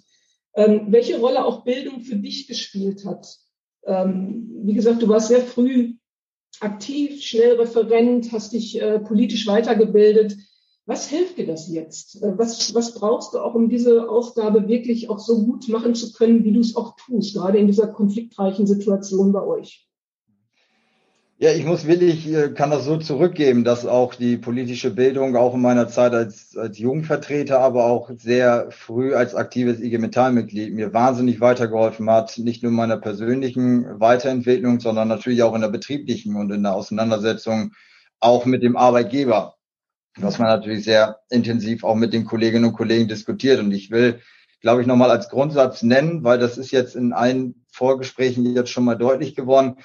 ähm, welche Rolle auch Bildung für dich gespielt hat. Ähm, wie gesagt, du warst sehr früh aktiv, schnell Referent, hast dich äh, politisch weitergebildet. Was hilft dir das jetzt? Äh, was, was brauchst du auch, um diese Aufgabe wirklich auch so gut machen zu können, wie du es auch tust, gerade in dieser konfliktreichen Situation bei euch? Ja, ich muss willig, äh, kann das so zurückgeben, dass auch die politische Bildung auch in meiner Zeit als, als Jugendvertreter, aber auch sehr früh als aktives IG Metallmitglied mir wahnsinnig weitergeholfen hat, nicht nur in meiner persönlichen Weiterentwicklung, sondern natürlich auch in der betrieblichen und in der Auseinandersetzung auch mit dem Arbeitgeber, was man natürlich sehr intensiv auch mit den Kolleginnen und Kollegen diskutiert. Und ich will, glaube ich, nochmal als Grundsatz nennen, weil das ist jetzt in allen Vorgesprächen jetzt schon mal deutlich geworden,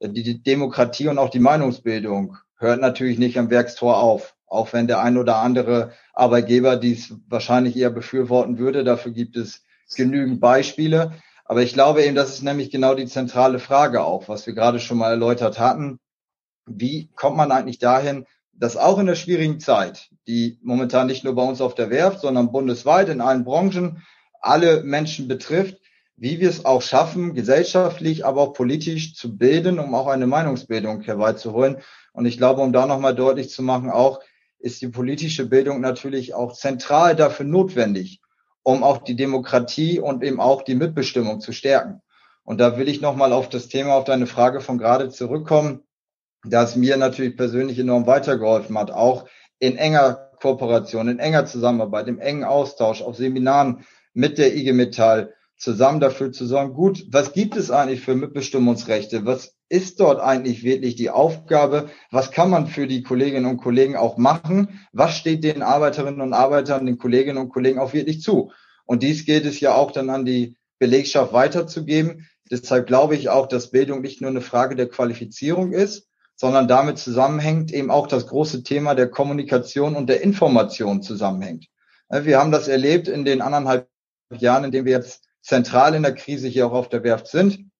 die Demokratie und auch die Meinungsbildung hört natürlich nicht am Werkstor auf. Auch wenn der ein oder andere Arbeitgeber dies wahrscheinlich eher befürworten würde. Dafür gibt es genügend Beispiele. Aber ich glaube eben, das ist nämlich genau die zentrale Frage auch, was wir gerade schon mal erläutert hatten. Wie kommt man eigentlich dahin, dass auch in der schwierigen Zeit, die momentan nicht nur bei uns auf der Werft, sondern bundesweit in allen Branchen alle Menschen betrifft, wie wir es auch schaffen, gesellschaftlich, aber auch politisch zu bilden, um auch eine Meinungsbildung herbeizuholen. Und ich glaube, um da nochmal deutlich zu machen, auch ist die politische Bildung natürlich auch zentral dafür notwendig, um auch die Demokratie und eben auch die Mitbestimmung zu stärken. Und da will ich nochmal auf das Thema, auf deine Frage von gerade zurückkommen, das mir natürlich persönlich enorm weitergeholfen hat, auch in enger Kooperation, in enger Zusammenarbeit, im engen Austausch, auf Seminaren mit der IG Metall, zusammen dafür zu sorgen, gut, was gibt es eigentlich für Mitbestimmungsrechte? Was ist dort eigentlich wirklich die Aufgabe? Was kann man für die Kolleginnen und Kollegen auch machen? Was steht den Arbeiterinnen und Arbeitern, den Kolleginnen und Kollegen auch wirklich zu? Und dies gilt es ja auch dann an die Belegschaft weiterzugeben. Deshalb glaube ich auch, dass Bildung nicht nur eine Frage der Qualifizierung ist, sondern damit zusammenhängt eben auch das große Thema der Kommunikation und der Information zusammenhängt. Wir haben das erlebt in den anderthalb Jahren, in denen wir jetzt zentral in der Krise hier auch auf der Werft sind.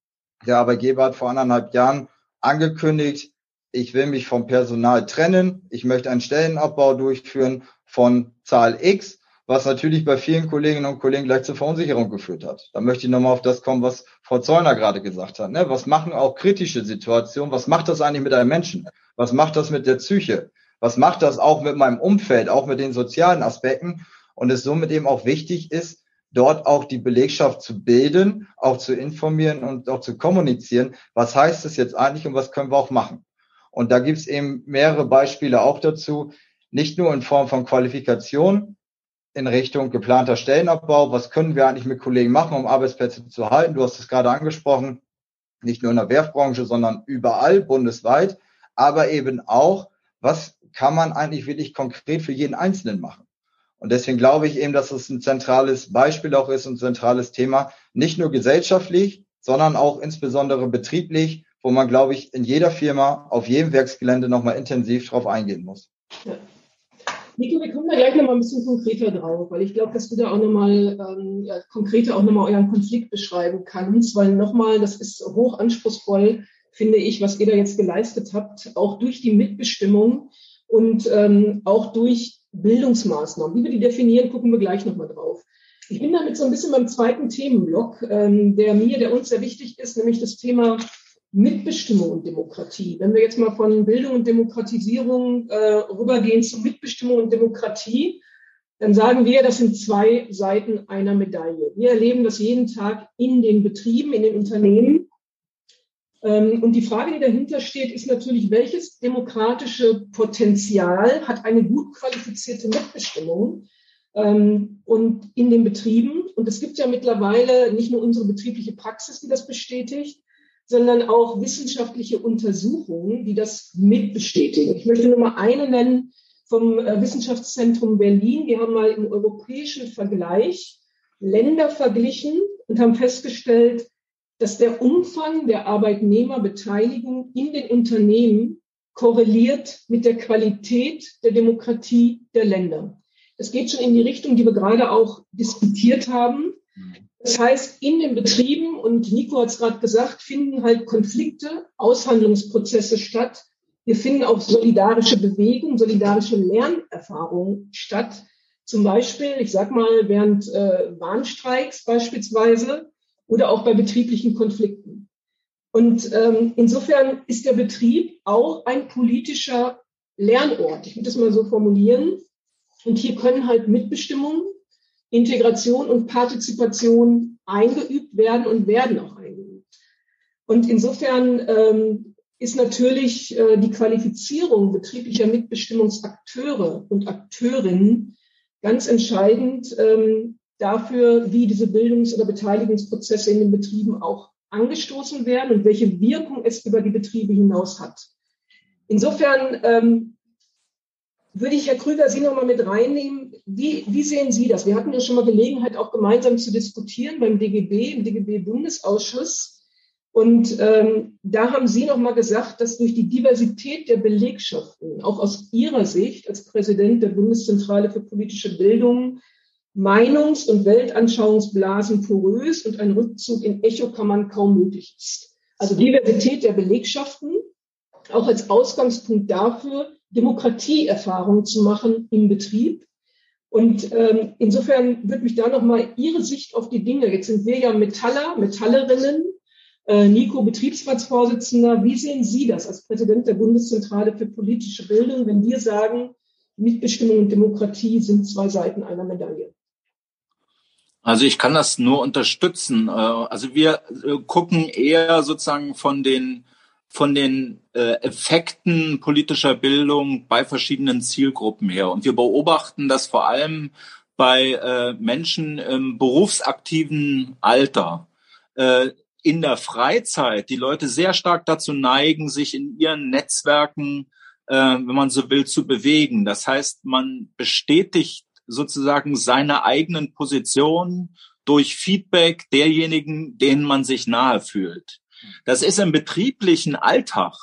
Der Arbeitgeber hat vor anderthalb Jahren angekündigt, ich will mich vom Personal trennen, ich möchte einen Stellenabbau durchführen von Zahl X, was natürlich bei vielen Kolleginnen und Kollegen gleich zur Verunsicherung geführt hat. Da möchte ich nochmal auf das kommen, was Frau Zollner gerade gesagt hat. Ne? Was machen auch kritische Situationen? Was macht das eigentlich mit einem Menschen? Was macht das mit der Psyche? Was macht das auch mit meinem Umfeld, auch mit den sozialen Aspekten? Und es somit eben auch wichtig ist, dort auch die Belegschaft zu bilden, auch zu informieren und auch zu kommunizieren. Was heißt das jetzt eigentlich und was können wir auch machen? Und da gibt es eben mehrere Beispiele auch dazu, nicht nur in Form von Qualifikation in Richtung geplanter Stellenabbau. Was können wir eigentlich mit Kollegen machen, um Arbeitsplätze zu halten? Du hast es gerade angesprochen, nicht nur in der Werfbranche, sondern überall bundesweit, aber eben auch, was kann man eigentlich wirklich konkret für jeden Einzelnen machen. Und deswegen glaube ich eben, dass es ein zentrales Beispiel auch ist, ein zentrales Thema, nicht nur gesellschaftlich, sondern auch insbesondere betrieblich, wo man, glaube ich, in jeder Firma, auf jedem Werksgelände nochmal intensiv drauf eingehen muss. Ja. Nico, wir kommen da gleich nochmal ein bisschen konkreter drauf, weil ich glaube, dass du da auch nochmal ähm, ja, konkreter auch nochmal euren Konflikt beschreiben kannst, weil nochmal, das ist hoch anspruchsvoll, finde ich, was ihr da jetzt geleistet habt, auch durch die Mitbestimmung und ähm, auch durch Bildungsmaßnahmen. Wie wir die definieren, gucken wir gleich nochmal drauf. Ich bin damit so ein bisschen beim zweiten Themenblock, ähm, der mir, der uns sehr wichtig ist, nämlich das Thema Mitbestimmung und Demokratie. Wenn wir jetzt mal von Bildung und Demokratisierung äh, rübergehen zu Mitbestimmung und Demokratie, dann sagen wir, das sind zwei Seiten einer Medaille. Wir erleben das jeden Tag in den Betrieben, in den Unternehmen. Ähm, und die Frage, die dahinter steht, ist natürlich, welches demokratische Potenzial hat eine gut qualifizierte Mitbestimmung ähm, und in den Betrieben? Und es gibt ja mittlerweile nicht nur unsere betriebliche Praxis, die das bestätigt, sondern auch wissenschaftliche Untersuchungen, die das mitbestätigen. Ich möchte nur mal eine nennen vom äh, Wissenschaftszentrum Berlin. Wir haben mal im europäischen Vergleich Länder verglichen und haben festgestellt, dass der Umfang der Arbeitnehmerbeteiligung in den Unternehmen korreliert mit der Qualität der Demokratie der Länder. Es geht schon in die Richtung, die wir gerade auch diskutiert haben. Das heißt, in den Betrieben, und Nico hat es gerade gesagt, finden halt Konflikte, Aushandlungsprozesse statt. Wir finden auch solidarische Bewegungen, solidarische Lernerfahrungen statt. Zum Beispiel, ich sag mal, während äh, Warnstreiks beispielsweise oder auch bei betrieblichen Konflikten. Und ähm, insofern ist der Betrieb auch ein politischer Lernort. Ich würde das mal so formulieren. Und hier können halt Mitbestimmung, Integration und Partizipation eingeübt werden und werden auch eingeübt. Und insofern ähm, ist natürlich äh, die Qualifizierung betrieblicher Mitbestimmungsakteure und Akteurinnen ganz entscheidend, ähm, dafür, wie diese Bildungs- oder Beteiligungsprozesse in den Betrieben auch angestoßen werden und welche Wirkung es über die Betriebe hinaus hat. Insofern ähm, würde ich, Herr Krüger, Sie nochmal mit reinnehmen. Wie, wie sehen Sie das? Wir hatten ja schon mal Gelegenheit, auch gemeinsam zu diskutieren beim DGB, im DGB-Bundesausschuss. Und ähm, da haben Sie nochmal gesagt, dass durch die Diversität der Belegschaften, auch aus Ihrer Sicht als Präsident der Bundeszentrale für politische Bildung, Meinungs- und Weltanschauungsblasen porös und ein Rückzug in Echokammern kaum möglich ist. Also Diversität der Belegschaften, auch als Ausgangspunkt dafür, Demokratieerfahrungen zu machen im Betrieb. Und ähm, insofern würde mich da nochmal Ihre Sicht auf die Dinge, jetzt sind wir ja Metaller, Metallerinnen, äh, Nico Betriebsratsvorsitzender, wie sehen Sie das als Präsident der Bundeszentrale für politische Bildung, wenn wir sagen, Mitbestimmung und Demokratie sind zwei Seiten einer Medaille? Also ich kann das nur unterstützen. Äh, also wir äh, gucken eher sozusagen von den von den äh, Effekten politischer Bildung bei verschiedenen Zielgruppen her. Und wir beobachten das vor allem bei Menschen im berufsaktiven Alter. In der Freizeit die Leute sehr stark dazu neigen, sich in ihren Netzwerken, wenn man so will, zu bewegen. Das heißt, man bestätigt sozusagen seine eigenen Positionen durch Feedback derjenigen, denen man sich nahe fühlt. Das ist im betrieblichen Alltag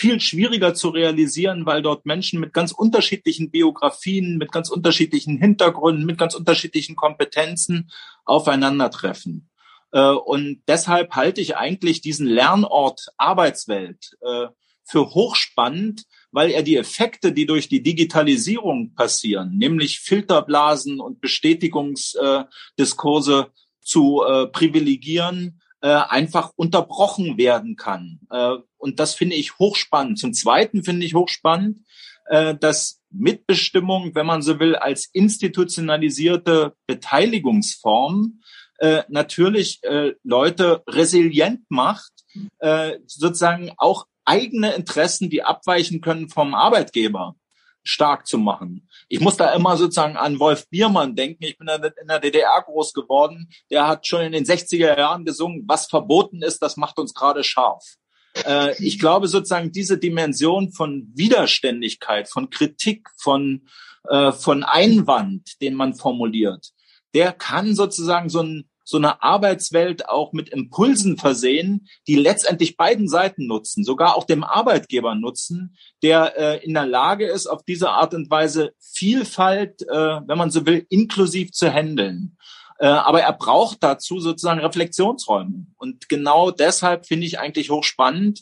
viel schwieriger zu realisieren, weil dort Menschen mit ganz unterschiedlichen Biografien, mit ganz unterschiedlichen Hintergründen, mit ganz unterschiedlichen Kompetenzen aufeinandertreffen. Äh, und deshalb halte ich eigentlich diesen Lernort Arbeitswelt äh, für hochspannend, weil er die Effekte, die durch die Digitalisierung passieren, nämlich Filterblasen und Bestätigungsdiskurse äh, zu privilegieren, äh, einfach unterbrochen werden kann. Äh, und das finde ich hochspannend. Zum Zweiten finde ich hochspannend, äh, dass Mitbestimmung, wenn man so will, als institutionalisierte Beteiligungsform äh, natürlich äh, Leute resilient macht, äh, sozusagen auch eigene Interessen, die abweichen können vom Arbeitgeber, stark zu machen. Ich muss da immer sozusagen an Wolf Biermann denken. Ich bin in der DDR groß geworden. Der hat schon in den 60er Jahren gesungen, was verboten ist, das macht uns gerade scharf. Äh, ich glaube sozusagen diese Dimension von Widerständigkeit, von Kritik, von, äh, von Einwand, den man formuliert, der kann sozusagen so ein so eine Arbeitswelt auch mit Impulsen versehen, die letztendlich beiden Seiten nutzen, sogar auch dem Arbeitgeber nutzen, der äh, in der Lage ist, auf diese Art und Weise Vielfalt, äh, wenn man so will, inklusiv zu handeln. Äh, aber er braucht dazu sozusagen Reflexionsräume. Und genau deshalb finde ich eigentlich hochspannend,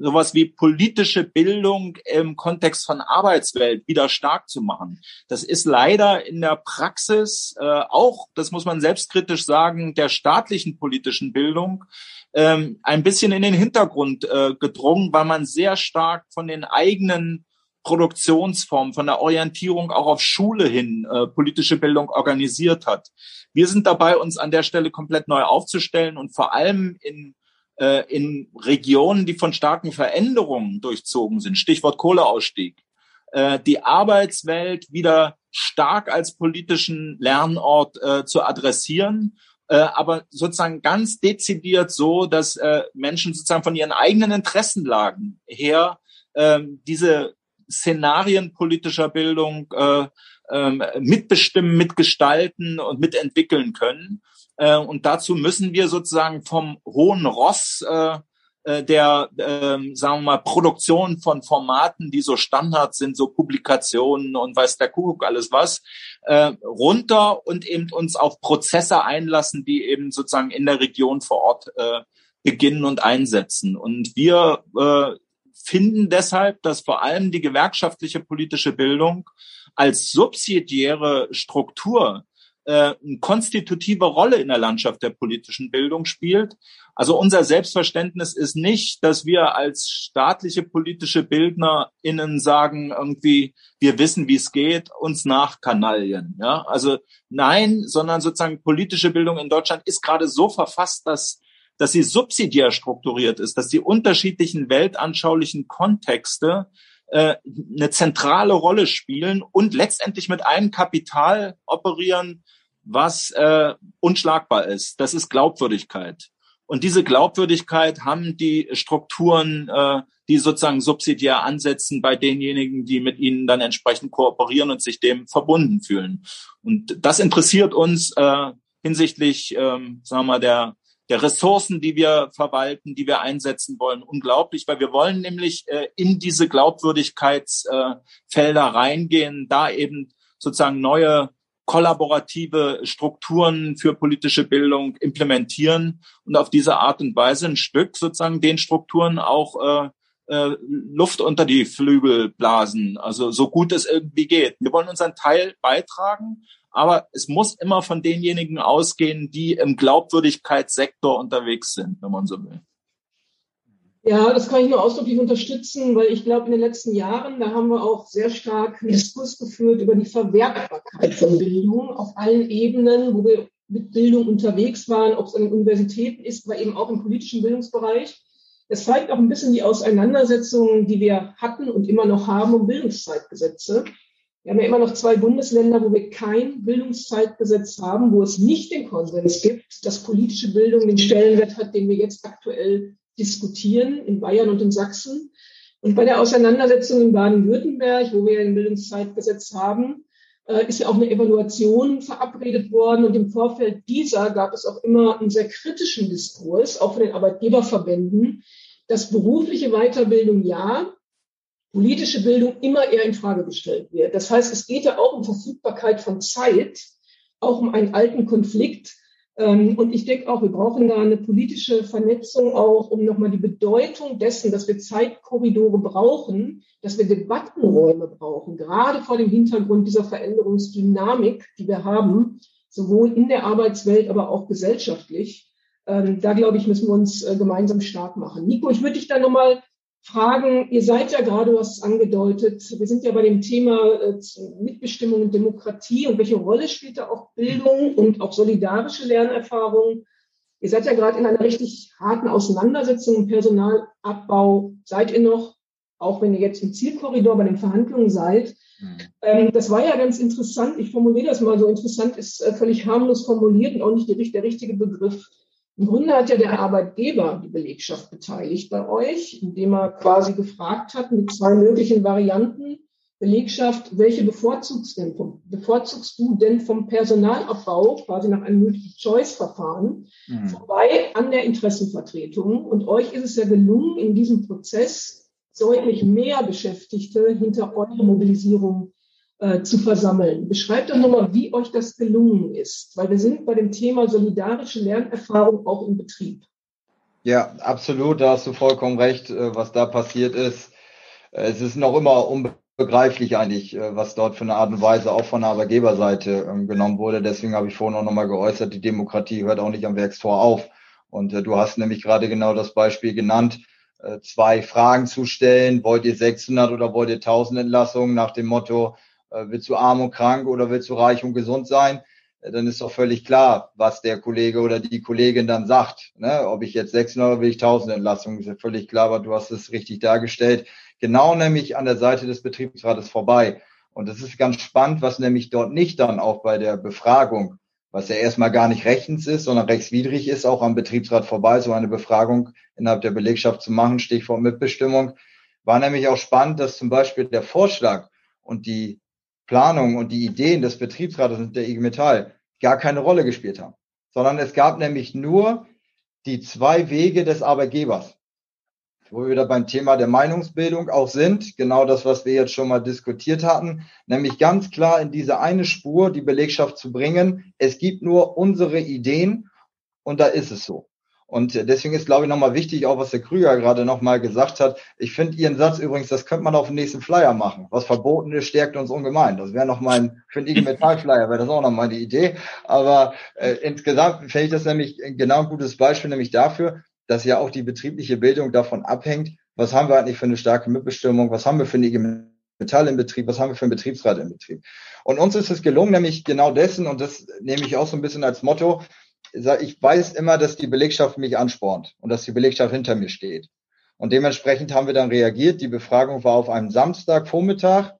sowas wie politische Bildung im Kontext von Arbeitswelt wieder stark zu machen. Das ist leider in der Praxis äh, auch, das muss man selbstkritisch sagen, der staatlichen politischen Bildung ähm, ein bisschen in den Hintergrund äh, gedrungen, weil man sehr stark von den eigenen Produktionsformen, von der Orientierung auch auf Schule hin äh, politische Bildung organisiert hat. Wir sind dabei, uns an der Stelle komplett neu aufzustellen und vor allem in äh, in Regionen, die von starken Veränderungen durchzogen sind, Stichwort Kohleausstieg, äh, die Arbeitswelt wieder stark als politischen Lernort äh, zu adressieren, äh, aber sozusagen ganz dezidiert so, dass äh, Menschen sozusagen von ihren eigenen Interessenlagen her äh, diese Szenarien politischer Bildung äh, äh, mitbestimmen, mitgestalten und mitentwickeln können. Äh, und dazu müssen wir sozusagen vom hohen Ross äh, äh, der, äh, sagen wir mal, Produktion von Formaten, die so Standard sind, so Publikationen und weiß der Kuckuck alles was, äh, runter und eben uns auf Prozesse einlassen, die eben sozusagen in der Region vor Ort äh, beginnen und einsetzen. Und wir äh, finden deshalb, dass vor allem die gewerkschaftliche politische Bildung als subsidiäre Struktur äh, eine konstitutive Rolle in der Landschaft der politischen Bildung spielt. Also unser Selbstverständnis ist nicht, dass wir als staatliche politische BildnerInnen sagen, irgendwie, wir wissen, wie es geht, uns nachkanalien. Ja, also nein, sondern sozusagen politische Bildung in Deutschland ist gerade so verfasst, dass dass sie subsidiär strukturiert ist, dass die unterschiedlichen weltanschaulichen Kontexte äh, eine zentrale Rolle spielen und letztendlich mit einem Kapital operieren, was äh, unschlagbar ist. Das ist Glaubwürdigkeit. Und diese Glaubwürdigkeit haben die Strukturen, äh, die sozusagen subsidiär ansetzen bei denjenigen, die mit ihnen dann entsprechend kooperieren und sich dem verbunden fühlen. Und das interessiert uns äh, hinsichtlich, ähm, sagen wir mal, der, der Ressourcen, die wir verwalten, die wir einsetzen wollen, unglaublich, weil wir wollen nämlich äh, in diese Glaubwürdigkeitsfelder äh, reingehen, da eben sozusagen neue kollaborative Strukturen für politische Bildung implementieren und auf diese Art und Weise ein Stück sozusagen den Strukturen auch äh, äh, Luft unter die Flügel blasen, also so gut es irgendwie geht. Wir wollen unseren Teil beitragen, aber es muss immer von denjenigen ausgehen, die im Glaubwürdigkeitssektor unterwegs sind, wenn man so will. Ja, das kann ich nur ausdrücklich unterstützen, weil ich glaube, in den letzten Jahren, da haben wir auch sehr stark einen Diskurs geführt über die Verwertbarkeit von Bildung auf allen Ebenen, wo wir mit Bildung unterwegs waren, ob es an den Universitäten ist, aber eben auch im politischen Bildungsbereich. Es zeigt auch ein bisschen die Auseinandersetzungen, die wir hatten und immer noch haben um Bildungszeitgesetze. Wir haben ja immer noch zwei Bundesländer, wo wir kein Bildungszeitgesetz haben, wo es nicht den Konsens gibt, dass politische Bildung den Stellenwert hat, den wir jetzt aktuell diskutieren in Bayern und in Sachsen. Und bei der Auseinandersetzung in Baden-Württemberg, wo wir ein Bildungszeitgesetz haben, äh, ist ja auch eine Evaluation verabredet worden. Und im Vorfeld dieser gab es auch immer einen sehr kritischen Diskurs, auch von den Arbeitgeberverbänden, dass berufliche Weiterbildung ja, politische Bildung immer eher in Frage gestellt wird. Das heißt, es geht ja auch um Verfügbarkeit von Zeit, auch um einen alten Konflikt, ähm, und ich denke auch, wir brauchen da eine politische Vernetzung auch, um nochmal die Bedeutung dessen, dass wir Zeitkorridore brauchen, dass wir Debattenräume brauchen, gerade vor dem Hintergrund dieser Veränderungsdynamik, die wir haben, sowohl in der Arbeitswelt, aber auch gesellschaftlich. Ähm, da, glaube ich, müssen wir uns äh, gemeinsam stark machen. Nico, ich würde dich da nochmal fragen, ihr seid ja gerade, du hast es angedeutet, wir sind ja bei dem Thema äh, Mitbestimmung und Demokratie und welche Rolle spielt da auch Bildung und auch solidarische Lernerfahrung? Ihr seid ja gerade in einer richtig harten Auseinandersetzung im Personalabbau. Seid ihr noch, auch wenn ihr jetzt im Zielkorridor bei den Verhandlungen seid? Mhm. Ähm, das war ja ganz interessant. Ich formuliere das mal so. Interessant ist äh, völlig harmlos formuliert und auch nicht der richtige Begriff. Im Grunde hat ja der Arbeitgeber die Belegschaft beteiligt bei euch, indem er quasi gefragt hat mit zwei möglichen Varianten, Belegschaft, welche bevorzugst, denn vom, bevorzugst du denn vom Personalabbau, quasi nach einem Multiple-Choice-Verfahren, mhm. vorbei an der Interessenvertretung? Und euch ist es ja gelungen, in diesem Prozess deutlich mehr Beschäftigte hinter eure Mobilisierung äh, zu versammeln. Beschreibt doch nochmal, wie euch das gelungen ist, weil wir sind bei dem Thema solidarische Lernerfahrung auch im Betrieb. Ja, absolut, da hast du vollkommen recht, äh, was da passiert ist. Äh, es ist noch immer unbe begreiflich eigentlich, was dort für eine Art und Weise auch von der Arbeitgeberseite ähm, genommen wurde. Deswegen habe ich vorhin auch nochmal geäußert, die Demokratie hört auch nicht am Werkstor auf. Und du hast nämlich gerade genau das Beispiel genannt, zwei Fragen zu stellen. Wollt ihr 600 oder wollt ihr 1000 Entlassungen nach dem Motto, willst du arm und krank oder willst du reich und gesund sein? Dann ist doch völlig klar, was der Kollege oder die Kollegin dann sagt. Ne? Ob ich jetzt 600 oder will ich 1000 Entlassungen, ist ja völlig klar, aber du hast es richtig dargestellt genau nämlich an der Seite des Betriebsrates vorbei. Und das ist ganz spannend, was nämlich dort nicht dann auch bei der Befragung, was ja erstmal gar nicht rechtens ist, sondern rechtswidrig ist, auch am Betriebsrat vorbei, so eine Befragung innerhalb der Belegschaft zu machen, Stichwort Mitbestimmung, war nämlich auch spannend, dass zum Beispiel der Vorschlag und die Planung und die Ideen des Betriebsrates und der IG Metall gar keine Rolle gespielt haben, sondern es gab nämlich nur die zwei Wege des Arbeitgebers wo wir wieder beim Thema der Meinungsbildung auch sind, genau das, was wir jetzt schon mal diskutiert hatten, nämlich ganz klar in diese eine Spur die Belegschaft zu bringen. Es gibt nur unsere Ideen und da ist es so. Und deswegen ist, glaube ich, nochmal wichtig, auch was der Krüger gerade nochmal gesagt hat. Ich finde Ihren Satz übrigens, das könnte man auf dem nächsten Flyer machen. Was verboten ist, stärkt uns ungemein. Das wäre noch mein, für einen IG Metall Flyer wäre das auch noch meine Idee. Aber äh, insgesamt finde ich das nämlich genau ein gutes Beispiel, nämlich dafür, dass ja auch die betriebliche Bildung davon abhängt, was haben wir eigentlich für eine starke Mitbestimmung, was haben wir für eine IG Metall im Betrieb, was haben wir für einen Betriebsrat im Betrieb. Und uns ist es gelungen, nämlich genau dessen, und das nehme ich auch so ein bisschen als Motto, ich weiß immer, dass die Belegschaft mich anspornt und dass die Belegschaft hinter mir steht. Und dementsprechend haben wir dann reagiert. Die Befragung war auf einem Samstagvormittag,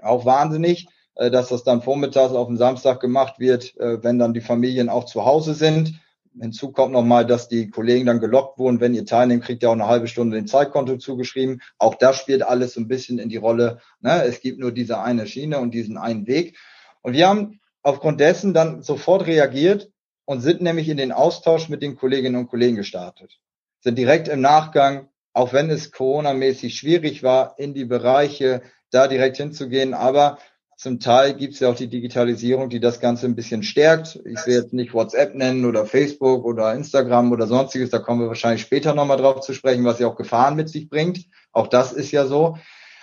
auch wahnsinnig, äh, dass das dann vormittags auf dem Samstag gemacht wird, äh, wenn dann die Familien auch zu Hause sind. Hinzu kommt nochmal, dass die Kollegen dann gelockt wurden. Wenn ihr teilnehmt, kriegt ihr auch eine halbe Stunde den Zeitkonto zugeschrieben. Auch das spielt alles so ein bisschen in die Rolle. Ne? Es gibt nur diese eine Schiene und diesen einen Weg. Und wir haben aufgrund dessen dann sofort reagiert und sind nämlich in den Austausch mit den Kolleginnen und Kollegen gestartet. Sind direkt im Nachgang, auch wenn es Corona-mäßig schwierig war, in die Bereiche da direkt hinzugehen. Aber zum Teil gibt es ja auch die Digitalisierung, die das Ganze ein bisschen stärkt. Ich will jetzt nicht WhatsApp nennen oder Facebook oder Instagram oder sonstiges. Da kommen wir wahrscheinlich später nochmal drauf zu sprechen, was ja auch Gefahren mit sich bringt. Auch das ist ja so.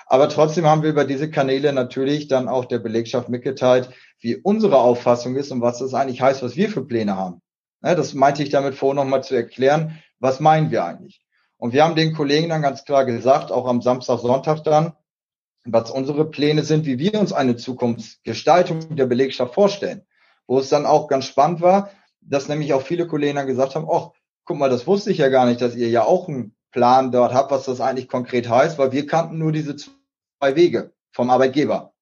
Aber trotzdem haben wir über diese Kanäle natürlich dann auch der Belegschaft mitgeteilt, wie unsere Auffassung ist und was das eigentlich heißt, was wir für Pläne haben. Das meinte ich damit vor, nochmal zu erklären, was meinen wir eigentlich. Und wir haben den Kollegen dann ganz klar gesagt, auch am Samstag, Sonntag dann, was unsere Pläne sind, wie wir uns eine Zukunftsgestaltung der Belegschaft vorstellen. Wo es dann auch ganz spannend war, dass nämlich auch viele Kollegen dann gesagt haben, ach, guck mal, das wusste ich ja gar nicht, dass ihr ja auch einen Plan dort habt, was das eigentlich konkret heißt, weil wir kannten nur diese zwei Wege vom Arbeitgeber.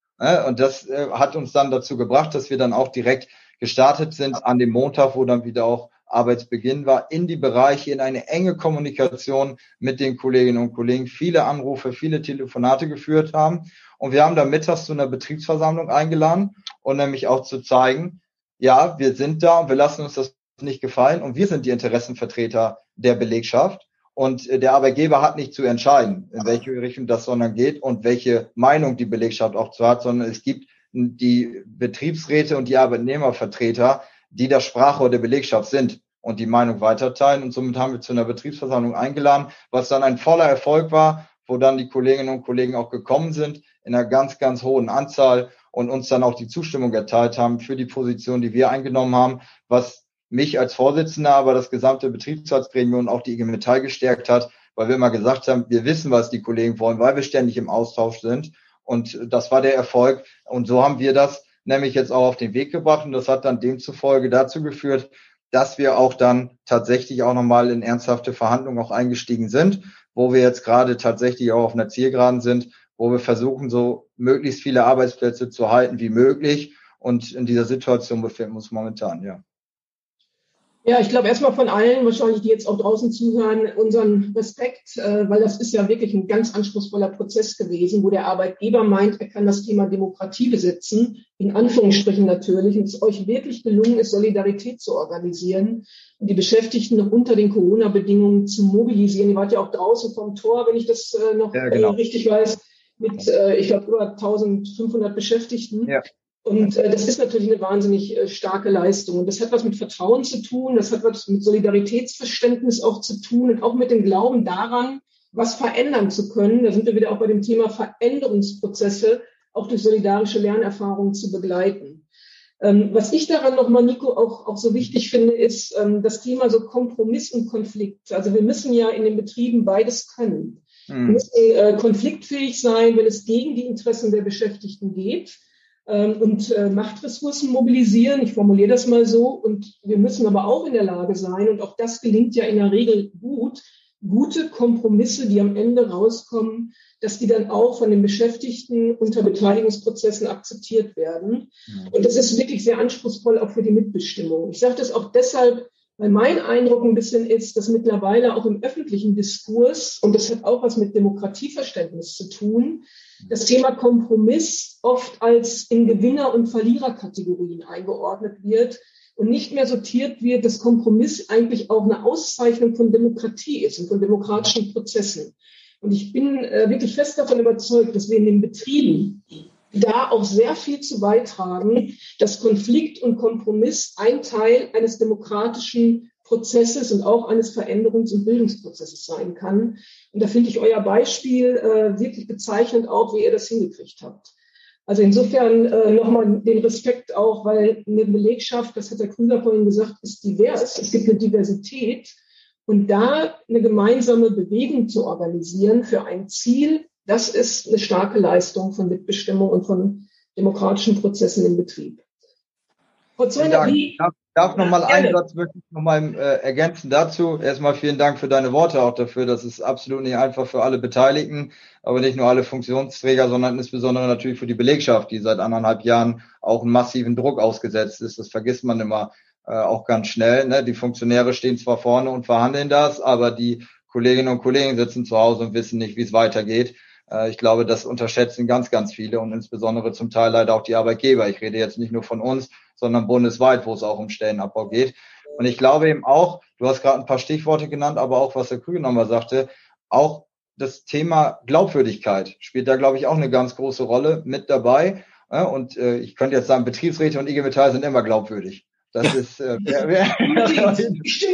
Und das äh, hat uns dann dazu gebracht, dass wir dann auch direkt gestartet sind an dem Montag, wo dann wieder auch Arbeitsbeginn war, in die Bereiche, in eine enge Kommunikation mit den Kolleginnen und Kollegen, viele Anrufe, viele Telefonate geführt haben. Und wir haben da mittags zu einer Betriebsversammlung eingeladen und nämlich auch zu zeigen, ja, wir sind da und wir lassen uns das nicht gefallen und wir sind die Interessenvertreter der Belegschaft. Und der Arbeitgeber hat nicht zu entscheiden, in welche Richtung das sondern geht und welche Meinung die Belegschaft auch zu hat, sondern es gibt die Betriebsräte und die Arbeitnehmervertreter, die das Sprachrohr der Belegschaft sind und die Meinung weiterteilen. Und somit haben wir zu einer Betriebsversammlung eingeladen, was dann ein voller Erfolg war, wo dann die Kolleginnen und Kollegen auch gekommen sind in einer ganz, ganz hohen Anzahl und uns dann auch die Zustimmung erteilt haben für die Position, die wir eingenommen haben, was mich als Vorsitzender, aber das gesamte Betriebsratsgremium und auch die IG Metall gestärkt hat, weil wir immer gesagt haben, wir wissen, was die Kollegen wollen, weil wir ständig im Austausch sind. Und das war der Erfolg. Und so haben wir das nämlich jetzt auch auf den Weg gebracht und das hat dann demzufolge dazu geführt, dass wir auch dann tatsächlich auch nochmal in ernsthafte Verhandlungen auch eingestiegen sind, wo wir jetzt gerade tatsächlich auch auf einer Zielgeraden sind, wo wir versuchen, so möglichst viele Arbeitsplätze zu halten wie möglich. Und in dieser Situation befinden wir uns momentan, ja. Ja, ich glaube erstmal von allen, wahrscheinlich, die jetzt auch draußen zuhören, unseren Respekt, äh, weil das ist ja wirklich ein ganz anspruchsvoller Prozess gewesen, wo der Arbeitgeber meint, er kann das Thema Demokratie besitzen, in Anführungsstrichen natürlich, und es euch wirklich gelungen ist, Solidarität zu organisieren und die Beschäftigten noch unter den Corona-Bedingungen zu mobilisieren. Ihr wart ja auch draußen vom Tor, wenn ich das äh, noch ja, genau. richtig weiß, mit, ich glaube, über 1500 Beschäftigten. Ja. Und äh, das ist natürlich eine wahnsinnig äh, starke Leistung. Und das hat was mit Vertrauen zu tun, das hat was mit Solidaritätsverständnis auch zu tun und auch mit dem Glauben daran, was verändern zu können. Da sind wir wieder auch bei dem Thema Veränderungsprozesse, auch durch solidarische Lernerfahrungen zu begleiten. Ähm, was ich daran nochmal, Nico, auch, auch so wichtig finde, ist ähm, das Thema so Kompromiss und Konflikt. Also wir müssen ja in den Betrieben beides können. Hm. Wir müssen äh, konfliktfähig sein, wenn es gegen die Interessen der Beschäftigten geht und äh, Machtressourcen mobilisieren. Ich formuliere das mal so. Und wir müssen aber auch in der Lage sein, und auch das gelingt ja in der Regel gut, gute Kompromisse, die am Ende rauskommen, dass die dann auch von den Beschäftigten unter Beteiligungsprozessen akzeptiert werden. Und das ist wirklich sehr anspruchsvoll auch für die Mitbestimmung. Ich sage das auch deshalb, weil mein Eindruck ein bisschen ist, dass mittlerweile auch im öffentlichen Diskurs, und das hat auch was mit Demokratieverständnis zu tun, das Thema Kompromiss oft als in Gewinner- und Verliererkategorien eingeordnet wird und nicht mehr sortiert wird, dass Kompromiss eigentlich auch eine Auszeichnung von Demokratie ist und von demokratischen Prozessen. Und ich bin äh, wirklich fest davon überzeugt, dass wir in den Betrieben da auch sehr viel zu beitragen, dass Konflikt und Kompromiss ein Teil eines demokratischen Prozesses und auch eines Veränderungs- und Bildungsprozesses sein kann. Und da finde ich euer Beispiel äh, wirklich bezeichnend auch, wie ihr das hingekriegt habt. Also insofern äh, nochmal den Respekt auch, weil eine Belegschaft, das hat der Krüger vorhin gesagt, ist divers. Es gibt eine Diversität. Und da eine gemeinsame Bewegung zu organisieren für ein Ziel, das ist eine starke Leistung von Mitbestimmung und von demokratischen Prozessen im Betrieb. Frau Zöllner, wie, darf noch mal einen Satz wirklich noch mal äh, ergänzen dazu. Erstmal vielen Dank für deine Worte auch dafür. Das ist absolut nicht einfach für alle Beteiligten, aber nicht nur alle Funktionsträger, sondern insbesondere natürlich für die Belegschaft, die seit anderthalb Jahren auch einen massiven Druck ausgesetzt ist. Das vergisst man immer äh, auch ganz schnell. Ne? Die Funktionäre stehen zwar vorne und verhandeln das, aber die Kolleginnen und Kollegen sitzen zu Hause und wissen nicht, wie es weitergeht. Äh, ich glaube, das unterschätzen ganz, ganz viele und insbesondere zum Teil leider auch die Arbeitgeber. Ich rede jetzt nicht nur von uns, sondern bundesweit, wo es auch um Stellenabbau geht. Und ich glaube eben auch, du hast gerade ein paar Stichworte genannt, aber auch, was der Krüger nochmal sagte, auch das Thema Glaubwürdigkeit spielt da, glaube ich, auch eine ganz große Rolle mit dabei. Und äh, ich könnte jetzt sagen, Betriebsräte und IG Metall sind immer glaubwürdig. Das ist äh, wäre wär,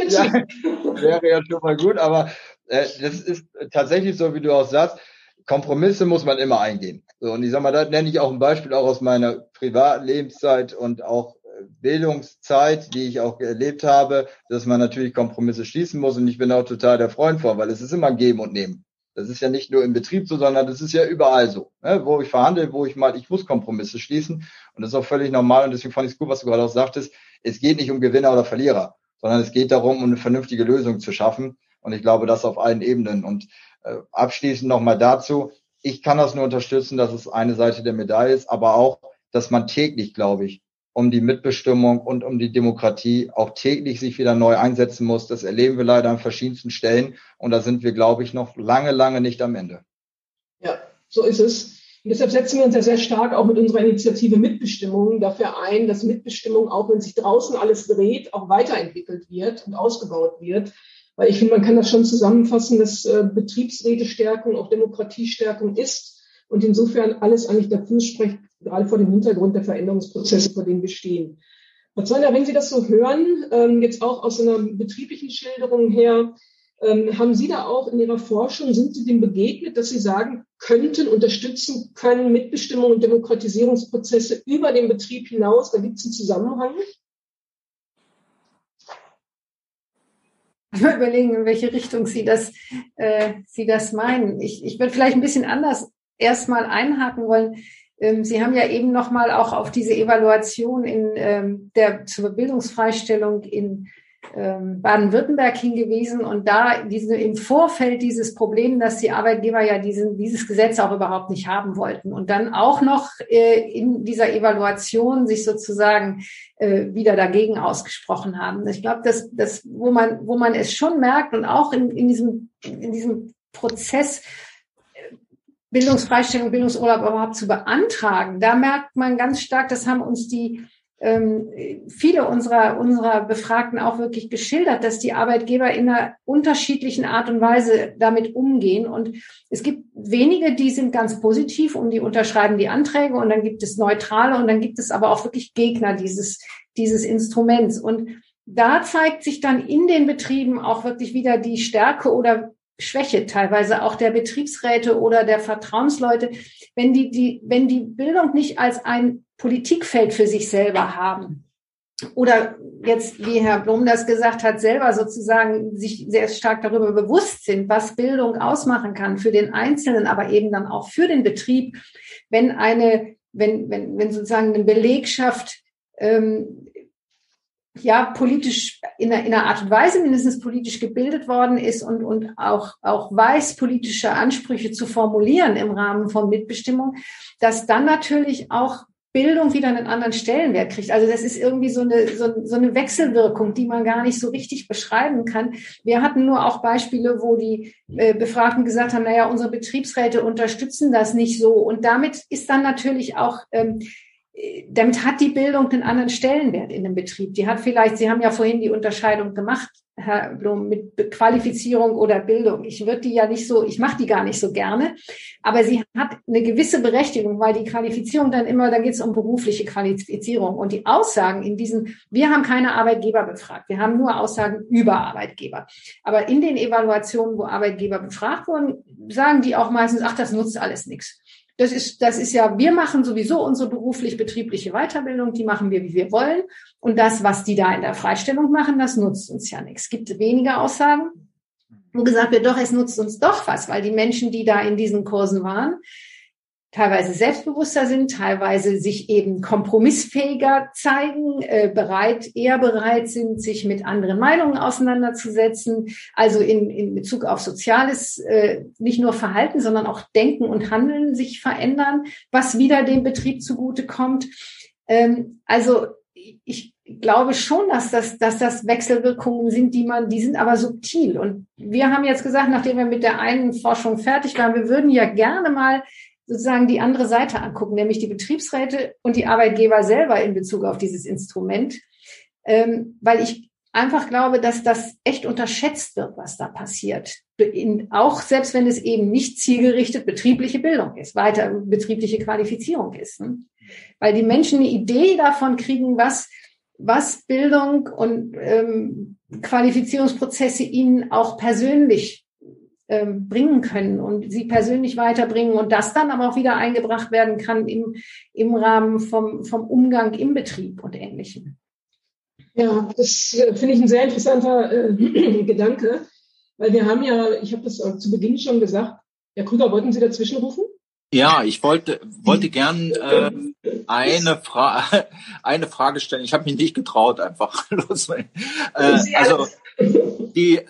ja, wäre ja schon mal gut, aber äh, das ist tatsächlich so, wie du auch sagst, Kompromisse muss man immer eingehen. So, und ich sag mal, da nenne ich auch ein Beispiel auch aus meiner privaten Lebenszeit und auch Bildungszeit, die ich auch erlebt habe, dass man natürlich Kompromisse schließen muss. Und ich bin auch total der Freund vor, weil es ist immer Geben und Nehmen. Das ist ja nicht nur im Betrieb so, sondern das ist ja überall so. Ne? Wo ich verhandle, wo ich mal, ich muss Kompromisse schließen. Und das ist auch völlig normal. Und deswegen fand ich es gut, was du gerade auch sagtest. Es geht nicht um Gewinner oder Verlierer, sondern es geht darum, um eine vernünftige Lösung zu schaffen. Und ich glaube, das auf allen Ebenen. Und äh, abschließend nochmal dazu. Ich kann das nur unterstützen, dass es eine Seite der Medaille ist, aber auch, dass man täglich, glaube ich, um die Mitbestimmung und um die Demokratie auch täglich sich wieder neu einsetzen muss. Das erleben wir leider an verschiedensten Stellen und da sind wir, glaube ich, noch lange, lange nicht am Ende. Ja, so ist es. Und deshalb setzen wir uns ja sehr stark auch mit unserer Initiative Mitbestimmung dafür ein, dass Mitbestimmung, auch wenn sich draußen alles dreht, auch weiterentwickelt wird und ausgebaut wird. Weil ich finde, man kann das schon zusammenfassen, dass äh, Betriebsrätestärkung auch Demokratiestärkung ist und insofern alles eigentlich dafür spricht, gerade vor dem Hintergrund der Veränderungsprozesse, vor denen wir stehen. Frau Zollner, wenn Sie das so hören, ähm, jetzt auch aus einer betrieblichen Schilderung her, ähm, haben Sie da auch in Ihrer Forschung, sind Sie dem begegnet, dass Sie sagen könnten, unterstützen können Mitbestimmung und Demokratisierungsprozesse über den Betrieb hinaus? Da gibt es einen Zusammenhang? mal überlegen, in welche Richtung Sie das, äh, Sie das meinen. Ich, ich würde vielleicht ein bisschen anders erstmal einhaken wollen. Ähm, Sie haben ja eben nochmal auch auf diese Evaluation in ähm, der zur Bildungsfreistellung in ähm, Baden-Württemberg hingewiesen und da diese, im Vorfeld dieses Problem, dass die Arbeitgeber ja diesen, dieses Gesetz auch überhaupt nicht haben wollten und dann auch noch äh, in dieser Evaluation sich sozusagen äh, wieder dagegen ausgesprochen haben. Ich glaube, dass, dass wo man wo man es schon merkt und auch in, in diesem in diesem Prozess Bildungsfreistellung, Bildungsurlaub überhaupt zu beantragen, da merkt man ganz stark, das haben uns die ähm, viele unserer, unserer Befragten auch wirklich geschildert, dass die Arbeitgeber in einer unterschiedlichen Art und Weise damit umgehen. Und es gibt wenige, die sind ganz positiv und die unterschreiben die Anträge und dann gibt es Neutrale und dann gibt es aber auch wirklich Gegner dieses, dieses Instruments. Und da zeigt sich dann in den Betrieben auch wirklich wieder die Stärke oder Schwäche teilweise auch der Betriebsräte oder der Vertrauensleute, wenn die, die, wenn die Bildung nicht als ein Politikfeld für sich selber haben. Oder jetzt, wie Herr Blum das gesagt hat, selber sozusagen sich sehr stark darüber bewusst sind, was Bildung ausmachen kann für den Einzelnen, aber eben dann auch für den Betrieb, wenn eine, wenn, wenn, wenn sozusagen eine Belegschaft ähm, ja politisch in einer, in einer Art und Weise mindestens politisch gebildet worden ist und, und auch, auch weiß, politische Ansprüche zu formulieren im Rahmen von Mitbestimmung, dass dann natürlich auch Bildung wieder einen anderen Stellenwert kriegt. Also das ist irgendwie so eine, so, so eine Wechselwirkung, die man gar nicht so richtig beschreiben kann. Wir hatten nur auch Beispiele, wo die äh, Befragten gesagt haben, naja, unsere Betriebsräte unterstützen das nicht so. Und damit ist dann natürlich auch ähm, damit hat die Bildung einen anderen Stellenwert in dem Betrieb. Die hat vielleicht, Sie haben ja vorhin die Unterscheidung gemacht, Herr Blum, mit Qualifizierung oder Bildung. Ich würde die ja nicht so, ich mache die gar nicht so gerne, aber sie hat eine gewisse Berechtigung, weil die Qualifizierung dann immer, da geht es um berufliche Qualifizierung. Und die Aussagen in diesen, wir haben keine Arbeitgeber befragt, wir haben nur Aussagen über Arbeitgeber. Aber in den Evaluationen, wo Arbeitgeber befragt wurden, sagen die auch meistens, ach, das nutzt alles nichts. Das ist, das ist ja, wir machen sowieso unsere beruflich-betriebliche Weiterbildung, die machen wir, wie wir wollen. Und das, was die da in der Freistellung machen, das nutzt uns ja nichts. Es gibt wenige Aussagen, wo gesagt wird, doch, es nutzt uns doch was, weil die Menschen, die da in diesen Kursen waren, teilweise selbstbewusster sind, teilweise sich eben kompromissfähiger zeigen, äh, bereit, eher bereit sind, sich mit anderen Meinungen auseinanderzusetzen, also in, in Bezug auf Soziales äh, nicht nur Verhalten, sondern auch Denken und Handeln sich verändern, was wieder dem Betrieb zugute kommt. Ähm, also ich glaube schon, dass das, dass das Wechselwirkungen sind, die man, die sind aber subtil. Und wir haben jetzt gesagt, nachdem wir mit der einen Forschung fertig waren, wir würden ja gerne mal sozusagen die andere Seite angucken, nämlich die Betriebsräte und die Arbeitgeber selber in Bezug auf dieses Instrument, ähm, weil ich einfach glaube, dass das echt unterschätzt wird, was da passiert. In, auch selbst wenn es eben nicht zielgerichtet betriebliche Bildung ist, weiter betriebliche Qualifizierung ist. Ne? Weil die Menschen eine Idee davon kriegen, was, was Bildung und ähm, Qualifizierungsprozesse ihnen auch persönlich ähm, bringen können und sie persönlich weiterbringen und das dann aber auch wieder eingebracht werden kann im, im Rahmen vom, vom Umgang im Betrieb und Ähnlichem. Ja, das äh, finde ich ein sehr interessanter äh, Gedanke, weil wir haben ja, ich habe das zu Beginn schon gesagt, Herr Krüger, wollten Sie dazwischen rufen? Ja, ich wollte wollte gern äh, eine Frage eine Frage stellen. Ich habe mich nicht getraut, einfach los. Äh, also die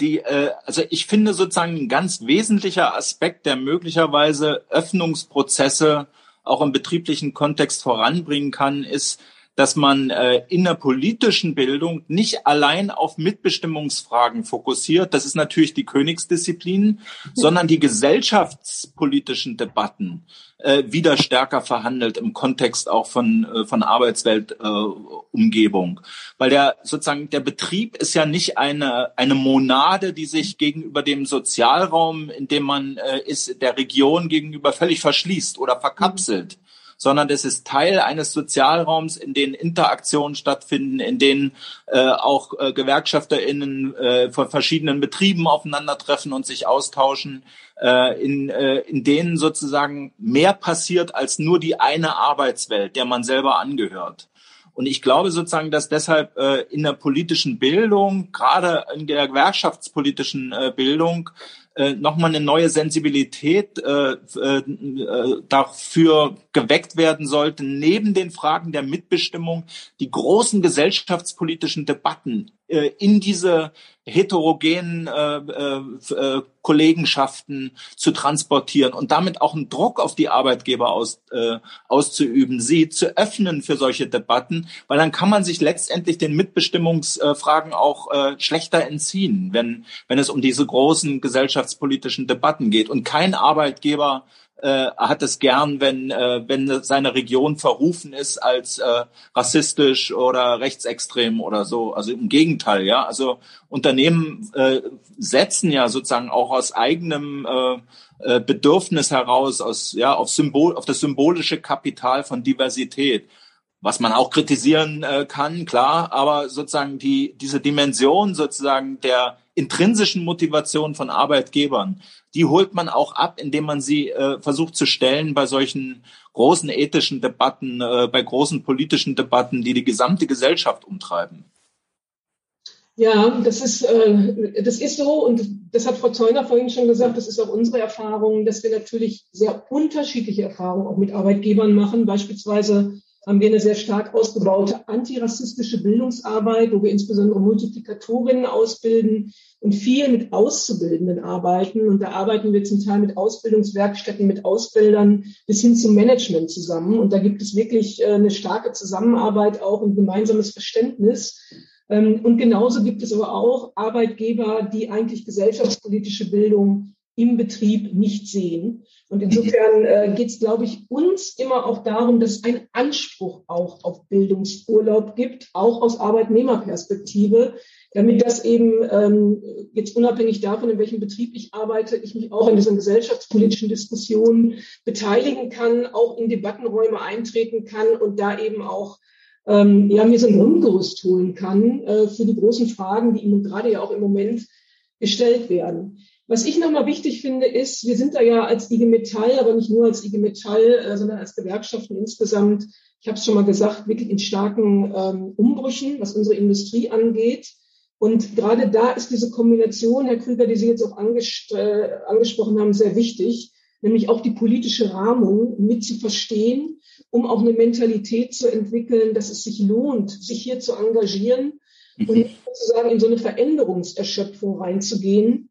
die, äh, also ich finde sozusagen ein ganz wesentlicher Aspekt, der möglicherweise Öffnungsprozesse auch im betrieblichen Kontext voranbringen kann, ist, dass man äh, in der politischen Bildung nicht allein auf Mitbestimmungsfragen fokussiert, das ist natürlich die Königsdisziplin, sondern die gesellschaftspolitischen Debatten äh, wieder stärker verhandelt im Kontext auch von, äh, von Arbeitsweltumgebung. Äh, Weil der sozusagen der Betrieb ist ja nicht eine, eine Monade, die sich gegenüber dem Sozialraum, in dem man äh, ist, der Region gegenüber völlig verschließt oder verkapselt sondern es ist Teil eines Sozialraums, in dem Interaktionen stattfinden, in denen äh, auch äh, GewerkschafterInnen äh, von verschiedenen Betrieben aufeinandertreffen und sich austauschen, äh, in, äh, in denen sozusagen mehr passiert als nur die eine Arbeitswelt, der man selber angehört. Und ich glaube sozusagen, dass deshalb äh, in der politischen Bildung, gerade in der gewerkschaftspolitischen äh, Bildung, äh, nochmal eine neue Sensibilität äh, äh, dafür geweckt werden sollte, neben den Fragen der Mitbestimmung die großen gesellschaftspolitischen Debatten äh, in diese heterogenen äh, äh, äh, Kollegenschaften zu transportieren und damit auch einen Druck auf die Arbeitgeber aus, äh, auszuüben, sie zu öffnen für solche Debatten, weil dann kann man sich letztendlich den Mitbestimmungsfragen auch äh, schlechter entziehen, wenn, wenn es um diese großen gesellschaftspolitischen Debatten geht. Und kein Arbeitgeber äh, hat es gern, wenn, äh, wenn seine Region verrufen ist als äh, rassistisch oder rechtsextrem oder so. Also im Gegenteil, ja. Also Unternehmen äh, setzen ja sozusagen auch aus eigenem äh, äh Bedürfnis heraus, aus, ja, auf, Symbol, auf das symbolische Kapital von Diversität was man auch kritisieren äh, kann, klar, aber sozusagen die, diese Dimension sozusagen der intrinsischen Motivation von Arbeitgebern, die holt man auch ab, indem man sie äh, versucht zu stellen bei solchen großen ethischen Debatten, äh, bei großen politischen Debatten, die die gesamte Gesellschaft umtreiben. Ja, das ist, äh, das ist so und das hat Frau Zeuner vorhin schon gesagt, das ist auch unsere Erfahrung, dass wir natürlich sehr unterschiedliche Erfahrungen auch mit Arbeitgebern machen. Beispielsweise haben wir eine sehr stark ausgebaute antirassistische Bildungsarbeit, wo wir insbesondere Multiplikatorinnen ausbilden und viel mit Auszubildenden arbeiten. Und da arbeiten wir zum Teil mit Ausbildungswerkstätten, mit Ausbildern bis hin zum Management zusammen. Und da gibt es wirklich äh, eine starke Zusammenarbeit auch und gemeinsames Verständnis. Ähm, und genauso gibt es aber auch Arbeitgeber, die eigentlich gesellschaftspolitische Bildung im Betrieb nicht sehen. Und insofern äh, geht es, glaube ich, uns immer auch darum, dass es einen Anspruch auch auf Bildungsurlaub gibt, auch aus Arbeitnehmerperspektive, damit das eben ähm, jetzt unabhängig davon, in welchem Betrieb ich arbeite, ich mich auch an diesen gesellschaftspolitischen Diskussionen beteiligen kann, auch in Debattenräume eintreten kann und da eben auch ähm, ja, mir so ein Grundgerüst holen kann äh, für die großen Fragen, die Ihnen gerade ja auch im Moment gestellt werden. Was ich nochmal wichtig finde, ist, wir sind da ja als IG Metall, aber nicht nur als IG Metall, äh, sondern als Gewerkschaften insgesamt, ich habe es schon mal gesagt, wirklich in starken ähm, Umbrüchen, was unsere Industrie angeht. Und gerade da ist diese Kombination, Herr Krüger, die Sie jetzt auch äh, angesprochen haben, sehr wichtig, nämlich auch die politische Rahmung mit zu verstehen, um auch eine Mentalität zu entwickeln, dass es sich lohnt, sich hier zu engagieren mhm. und sozusagen in so eine Veränderungserschöpfung reinzugehen,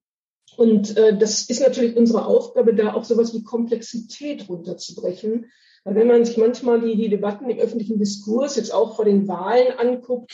und äh, das ist natürlich unsere Aufgabe, da auch sowas wie Komplexität runterzubrechen. Weil wenn man sich manchmal die, die Debatten im öffentlichen Diskurs jetzt auch vor den Wahlen anguckt,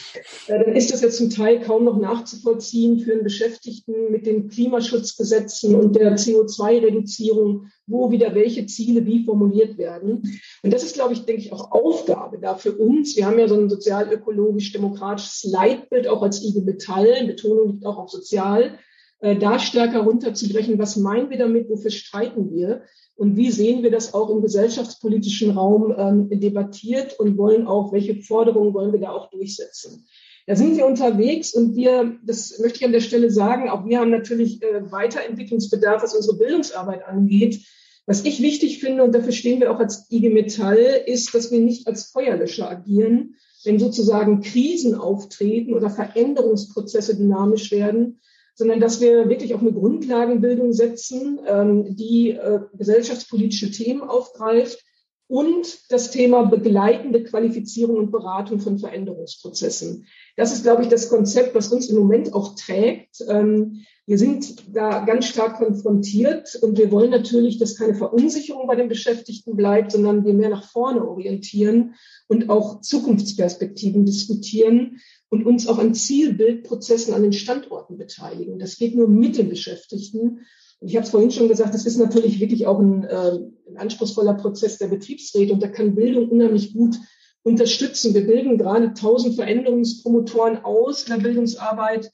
äh, dann ist das ja zum Teil kaum noch nachzuvollziehen für einen Beschäftigten mit den Klimaschutzgesetzen und der CO2-Reduzierung, wo wieder welche Ziele wie formuliert werden. Und das ist, glaube ich, denke ich, auch Aufgabe da für uns. Wir haben ja so ein sozial-ökologisch-demokratisches Leitbild auch als IG Metall. Betonung liegt auch auf sozial äh, da stärker runterzubrechen, was meinen wir damit, wofür streiten wir? Und wie sehen wir das auch im gesellschaftspolitischen Raum ähm, debattiert? Und wollen auch, welche Forderungen wollen wir da auch durchsetzen. Da sind wir unterwegs und wir, das möchte ich an der Stelle sagen, auch wir haben natürlich äh, Weiterentwicklungsbedarf, was unsere Bildungsarbeit angeht. Was ich wichtig finde, und dafür stehen wir auch als IG Metall, ist, dass wir nicht als Feuerlöscher agieren, wenn sozusagen Krisen auftreten oder Veränderungsprozesse dynamisch werden, sondern dass wir wirklich auf eine Grundlagenbildung setzen, ähm, die äh, gesellschaftspolitische Themen aufgreift und das Thema begleitende Qualifizierung und Beratung von Veränderungsprozessen. Das ist, glaube ich, das Konzept, was uns im Moment auch trägt. Ähm, wir sind da ganz stark konfrontiert und wir wollen natürlich, dass keine Verunsicherung bei den Beschäftigten bleibt, sondern wir mehr nach vorne orientieren und auch Zukunftsperspektiven diskutieren und uns auch an Zielbildprozessen an den Standorten beteiligen. Das geht nur mit den Beschäftigten. Und ich habe es vorhin schon gesagt, das ist natürlich wirklich auch ein, äh, ein anspruchsvoller Prozess der Betriebsräte und da kann Bildung unheimlich gut unterstützen. Wir bilden gerade tausend Veränderungspromotoren aus in der Bildungsarbeit,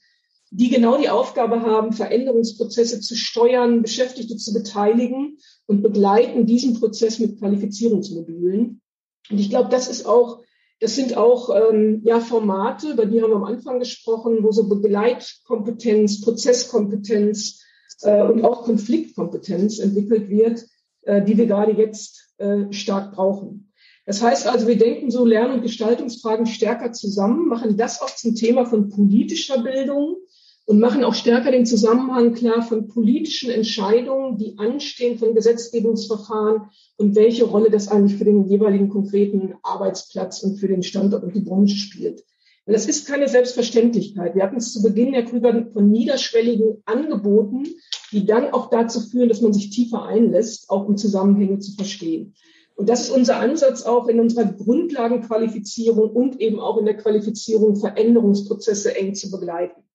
die genau die Aufgabe haben, Veränderungsprozesse zu steuern, Beschäftigte zu beteiligen und begleiten diesen Prozess mit Qualifizierungsmodulen. Und ich glaube, das ist auch das sind auch ähm, ja, Formate, über die haben wir am Anfang gesprochen, wo so Begleitkompetenz, Prozesskompetenz äh, und auch Konfliktkompetenz entwickelt wird, äh, die wir gerade jetzt äh, stark brauchen. Das heißt also, wir denken so Lern- und Gestaltungsfragen stärker zusammen, machen das auch zum Thema von politischer Bildung und machen auch stärker den Zusammenhang klar von politischen Entscheidungen, die anstehen, von Gesetzgebungsverfahren und welche Rolle das eigentlich für den jeweiligen konkreten Arbeitsplatz und für den Standort und die Branche spielt. Und das ist keine Selbstverständlichkeit. Wir hatten es zu Beginn ja Krüger von niederschwelligen Angeboten, die dann auch dazu führen, dass man sich tiefer einlässt, auch um Zusammenhänge zu verstehen. Und das ist unser Ansatz auch in unserer Grundlagenqualifizierung und eben auch in der Qualifizierung Veränderungsprozesse eng zu begleiten.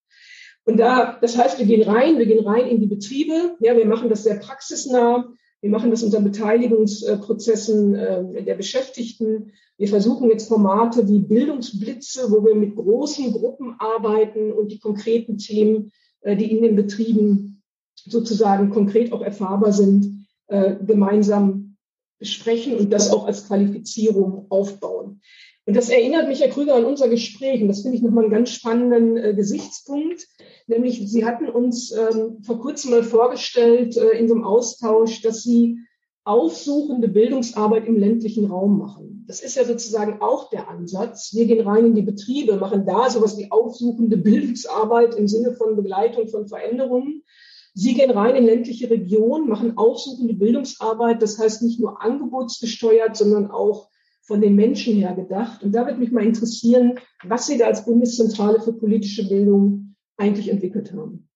Und da, das heißt, wir gehen rein, wir gehen rein in die Betriebe. Ja, wir machen das sehr praxisnah. Wir machen das unter Beteiligungsprozessen äh, der Beschäftigten. Wir versuchen jetzt Formate wie Bildungsblitze, wo wir mit großen Gruppen arbeiten und die konkreten Themen, äh, die in den Betrieben sozusagen konkret auch erfahrbar sind, äh, gemeinsam besprechen und das auch als Qualifizierung aufbauen. Und das erinnert mich, Herr Krüger, an unser Gespräch. Und das finde ich nochmal einen ganz spannenden äh, Gesichtspunkt. Nämlich, Sie hatten uns ähm, vor kurzem mal vorgestellt äh, in so einem Austausch, dass Sie aufsuchende Bildungsarbeit im ländlichen Raum machen. Das ist ja sozusagen auch der Ansatz. Wir gehen rein in die Betriebe, machen da sowas wie aufsuchende Bildungsarbeit im Sinne von Begleitung von Veränderungen. Sie gehen rein in ländliche Regionen, machen aufsuchende Bildungsarbeit, das heißt nicht nur angebotsgesteuert, sondern auch von den Menschen her gedacht. Und da würde mich mal interessieren, was Sie da als Bundeszentrale für politische Bildung eigentlich entwickelt haben.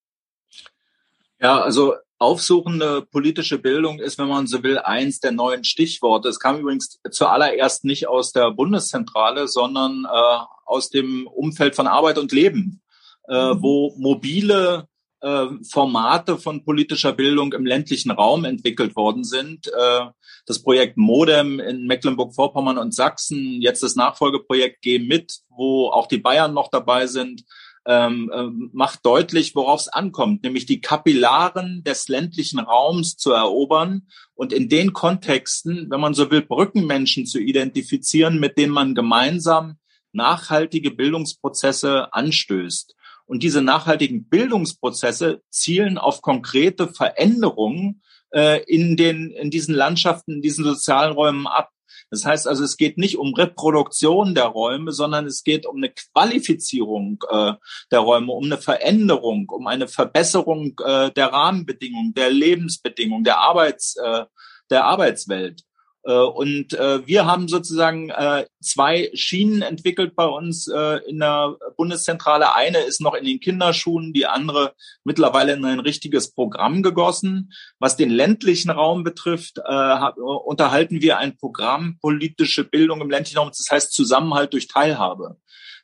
Ja, also aufsuchende politische Bildung ist, wenn man so will, eins der neuen Stichworte. Es kam übrigens zuallererst nicht aus der Bundeszentrale, sondern äh, aus dem Umfeld von Arbeit und Leben, äh, mhm. wo mobile äh, Formate von politischer Bildung im ländlichen Raum entwickelt worden sind. Äh, das Projekt Modem in Mecklenburg-Vorpommern und Sachsen, jetzt das Nachfolgeprojekt Geh mit, wo auch die Bayern noch dabei sind, ähm, ähm, macht deutlich, worauf es ankommt, nämlich die Kapillaren des ländlichen Raums zu erobern und in den Kontexten, wenn man so will, Brückenmenschen zu identifizieren, mit denen man gemeinsam nachhaltige Bildungsprozesse anstößt. Und diese nachhaltigen Bildungsprozesse zielen auf konkrete Veränderungen äh, in den in diesen Landschaften, in diesen sozialen Räumen ab. Das heißt also, es geht nicht um Reproduktion der Räume, sondern es geht um eine Qualifizierung äh, der Räume, um eine Veränderung, um eine Verbesserung äh, der Rahmenbedingungen, der Lebensbedingungen, der Arbeits, äh, der Arbeitswelt. Äh, und äh, wir haben sozusagen äh, zwei Schienen entwickelt bei uns in der Bundeszentrale. Eine ist noch in den Kinderschuhen, die andere mittlerweile in ein richtiges Programm gegossen. Was den ländlichen Raum betrifft, unterhalten wir ein Programm politische Bildung im ländlichen Raum, das heißt Zusammenhalt durch Teilhabe.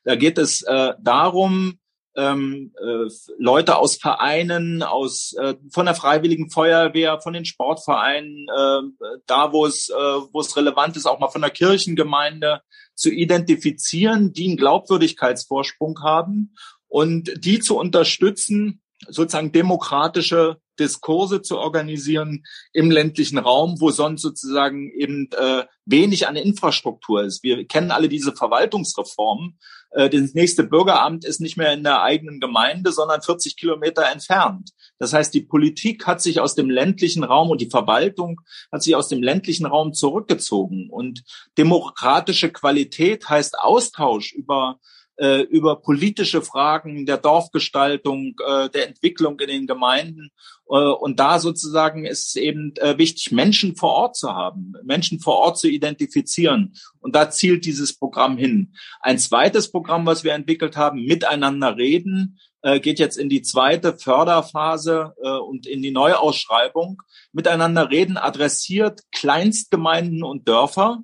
Da geht es darum, ähm, äh, Leute aus Vereinen, aus äh, von der Freiwilligen Feuerwehr, von den Sportvereinen, äh, da wo es äh, wo es relevant ist, auch mal von der Kirchengemeinde zu identifizieren, die einen Glaubwürdigkeitsvorsprung haben und die zu unterstützen, sozusagen demokratische Diskurse zu organisieren im ländlichen Raum, wo sonst sozusagen eben äh, wenig an Infrastruktur ist. Wir kennen alle diese Verwaltungsreformen. Äh, das nächste Bürgeramt ist nicht mehr in der eigenen Gemeinde, sondern 40 Kilometer entfernt. Das heißt, die Politik hat sich aus dem ländlichen Raum und die Verwaltung hat sich aus dem ländlichen Raum zurückgezogen. Und demokratische Qualität heißt Austausch über äh, über politische Fragen der Dorfgestaltung, äh, der Entwicklung in den Gemeinden. Äh, und da sozusagen ist es eben äh, wichtig, Menschen vor Ort zu haben, Menschen vor Ort zu identifizieren. Und da zielt dieses Programm hin. Ein zweites Programm, was wir entwickelt haben, Miteinander reden, äh, geht jetzt in die zweite Förderphase äh, und in die Neuausschreibung. Miteinander reden adressiert Kleinstgemeinden und Dörfer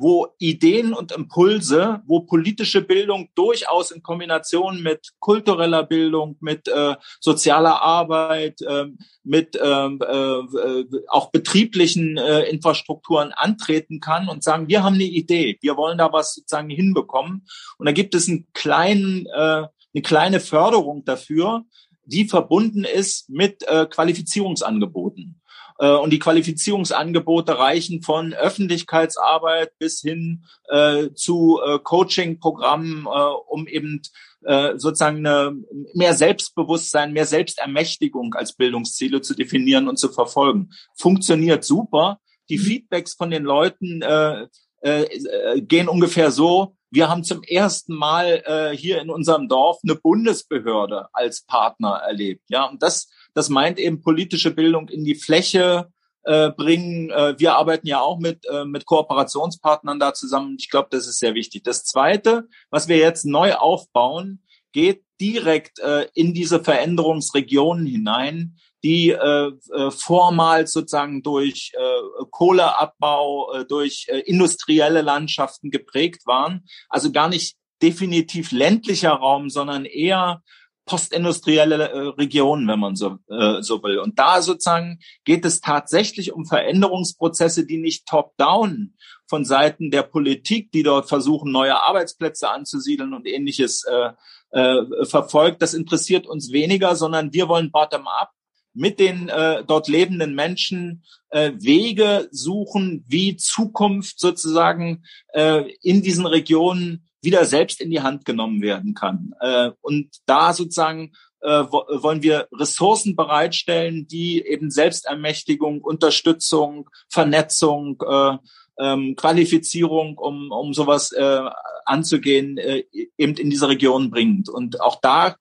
wo Ideen und Impulse, wo politische Bildung durchaus in Kombination mit kultureller Bildung, mit äh, sozialer Arbeit, äh, mit ähm, äh, auch betrieblichen äh, Infrastrukturen antreten kann und sagen, wir haben eine Idee, wir wollen da was sozusagen hinbekommen. Und da gibt es einen kleinen, äh, eine kleine Förderung dafür, die verbunden ist mit äh, Qualifizierungsangeboten. Äh, und die Qualifizierungsangebote reichen von Öffentlichkeitsarbeit bis hin äh, zu äh, Coaching-Programmen, äh, um eben äh, sozusagen eine, mehr Selbstbewusstsein, mehr Selbstermächtigung als Bildungsziele zu definieren und zu verfolgen. Funktioniert super. Die mhm. Feedbacks von den Leuten äh, äh, gehen ungefähr so, wir haben zum ersten Mal äh, hier in unserem Dorf eine Bundesbehörde als Partner erlebt. Ja, und das das meint eben politische Bildung in die Fläche äh, bringen. Äh, wir arbeiten ja auch mit, äh, mit Kooperationspartnern da zusammen. Ich glaube, das ist sehr wichtig. Das Zweite, was wir jetzt neu aufbauen, geht direkt äh, in diese Veränderungsregionen hinein, die äh, äh, vormals sozusagen durch äh, Kohleabbau, äh, durch äh, industrielle Landschaften geprägt waren. Also gar nicht definitiv ländlicher Raum, sondern eher postindustrielle äh, Regionen, wenn man so, äh, so will. Und da sozusagen geht es tatsächlich um Veränderungsprozesse, die nicht top-down von Seiten der Politik, die dort versuchen, neue Arbeitsplätze anzusiedeln und ähnliches äh, äh, verfolgt. Das interessiert uns weniger, sondern wir wollen bottom-up mit den äh, dort lebenden Menschen äh, Wege suchen, wie Zukunft sozusagen äh, in diesen Regionen wieder selbst in die Hand genommen werden kann. Äh, und da sozusagen äh, wollen wir Ressourcen bereitstellen, die eben Selbstermächtigung, Unterstützung, Vernetzung, äh, ähm, Qualifizierung, um, um sowas äh, anzugehen, äh, eben in diese Region bringt. Und auch da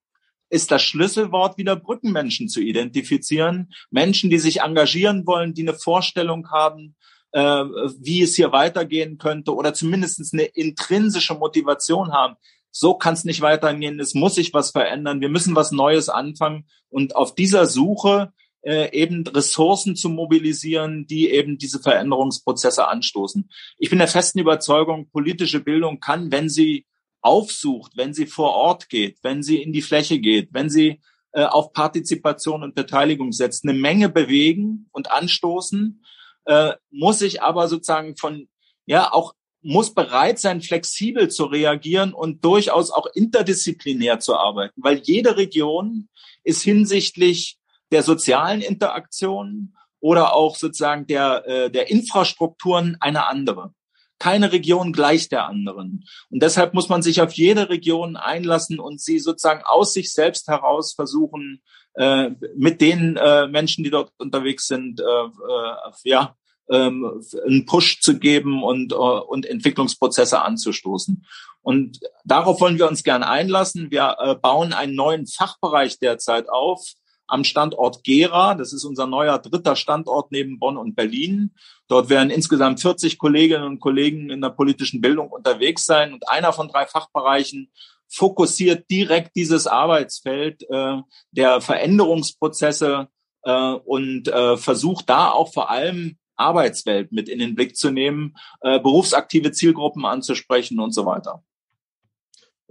ist das Schlüsselwort wieder Brückenmenschen zu identifizieren. Menschen, die sich engagieren wollen, die eine Vorstellung haben, äh, wie es hier weitergehen könnte oder zumindest eine intrinsische Motivation haben. So kann es nicht weitergehen. Es muss sich was verändern. Wir müssen was Neues anfangen. Und auf dieser Suche äh, eben Ressourcen zu mobilisieren, die eben diese Veränderungsprozesse anstoßen. Ich bin der festen Überzeugung, politische Bildung kann, wenn sie aufsucht, wenn sie vor Ort geht, wenn sie in die Fläche geht, wenn sie äh, auf Partizipation und Beteiligung setzt, eine Menge bewegen und anstoßen äh, muss ich aber sozusagen von, ja, auch muss bereit sein, flexibel zu reagieren und durchaus auch interdisziplinär zu arbeiten, weil jede Region ist hinsichtlich der sozialen Interaktion oder auch sozusagen der, äh, der Infrastrukturen eine andere. Keine Region gleicht der anderen. Und deshalb muss man sich auf jede Region einlassen und sie sozusagen aus sich selbst heraus versuchen, äh, mit den äh, Menschen, die dort unterwegs sind, äh, äh, ja, ähm, einen Push zu geben und, äh, und Entwicklungsprozesse anzustoßen. Und darauf wollen wir uns gern einlassen. Wir äh, bauen einen neuen Fachbereich derzeit auf am Standort Gera. Das ist unser neuer dritter Standort neben Bonn und Berlin. Dort werden insgesamt 40 Kolleginnen und Kollegen in der politischen Bildung unterwegs sein. Und einer von drei Fachbereichen fokussiert direkt dieses Arbeitsfeld äh, der Veränderungsprozesse äh, und äh, versucht da auch vor allem Arbeitswelt mit in den Blick zu nehmen, äh, berufsaktive Zielgruppen anzusprechen und so weiter.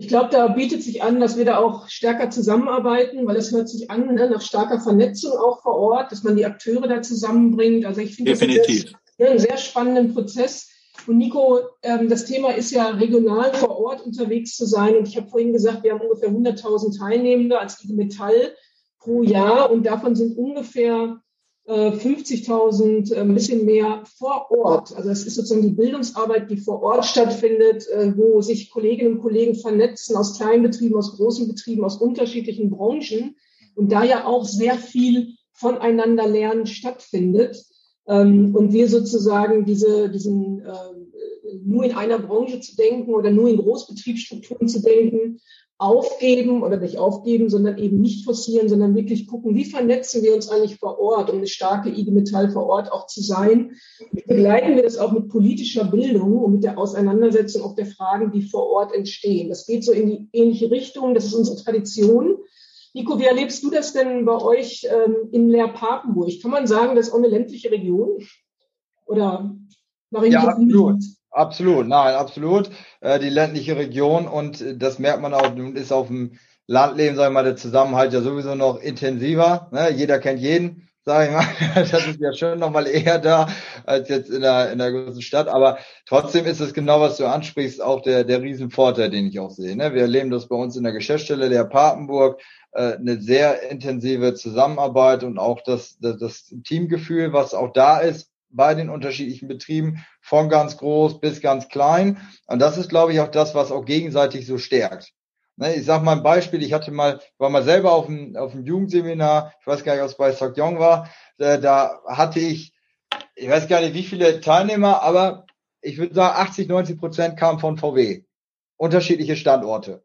Ich glaube, da bietet sich an, dass wir da auch stärker zusammenarbeiten, weil es hört sich an ne, nach starker Vernetzung auch vor Ort, dass man die Akteure da zusammenbringt. Also ich finde das sehr, einen sehr spannenden Prozess. Und Nico, ähm, das Thema ist ja regional vor Ort unterwegs zu sein. Und ich habe vorhin gesagt, wir haben ungefähr 100.000 Teilnehmende als IG Metall pro Jahr und davon sind ungefähr 50.000, äh, ein bisschen mehr vor Ort. Also es ist sozusagen die Bildungsarbeit, die vor Ort stattfindet, äh, wo sich Kolleginnen und Kollegen vernetzen aus kleinen Betrieben, aus großen Betrieben, aus unterschiedlichen Branchen und da ja auch sehr viel voneinander lernen stattfindet. Ähm, und wir sozusagen diese, diesen äh, nur in einer Branche zu denken oder nur in Großbetriebsstrukturen zu denken, aufgeben oder nicht aufgeben, sondern eben nicht forcieren, sondern wirklich gucken, wie vernetzen wir uns eigentlich vor Ort, um eine starke IG Metall vor Ort auch zu sein. Begleiten wir das auch mit politischer Bildung und mit der Auseinandersetzung auch der Fragen, die vor Ort entstehen. Das geht so in die ähnliche Richtung, das ist unsere Tradition. Nico, wie erlebst du das denn bei euch ähm, in Leer-Papenburg? Kann man sagen, das ist auch eine ländliche Region? Oder mache ich ja, absolut. Absolut, nein, absolut. Äh, die ländliche Region und äh, das merkt man auch, ist auf dem Landleben, sag ich mal, der Zusammenhalt ja sowieso noch intensiver. Ne? Jeder kennt jeden, sag ich mal. Das ist ja schon nochmal eher da als jetzt in der, in der großen Stadt. Aber trotzdem ist es genau, was du ansprichst, auch der, der Riesenvorteil, den ich auch sehe. Ne? Wir erleben das bei uns in der Geschäftsstelle der Papenburg, äh, eine sehr intensive Zusammenarbeit und auch das, das, das Teamgefühl, was auch da ist bei den unterschiedlichen Betrieben, von ganz groß bis ganz klein. Und das ist, glaube ich, auch das, was auch gegenseitig so stärkt. Ne, ich sage mal ein Beispiel, ich hatte mal, war mal selber auf dem, auf dem Jugendseminar, ich weiß gar nicht, was bei Sakyong war, äh, da hatte ich, ich weiß gar nicht, wie viele Teilnehmer, aber ich würde sagen, 80, 90 Prozent kamen von VW. Unterschiedliche Standorte.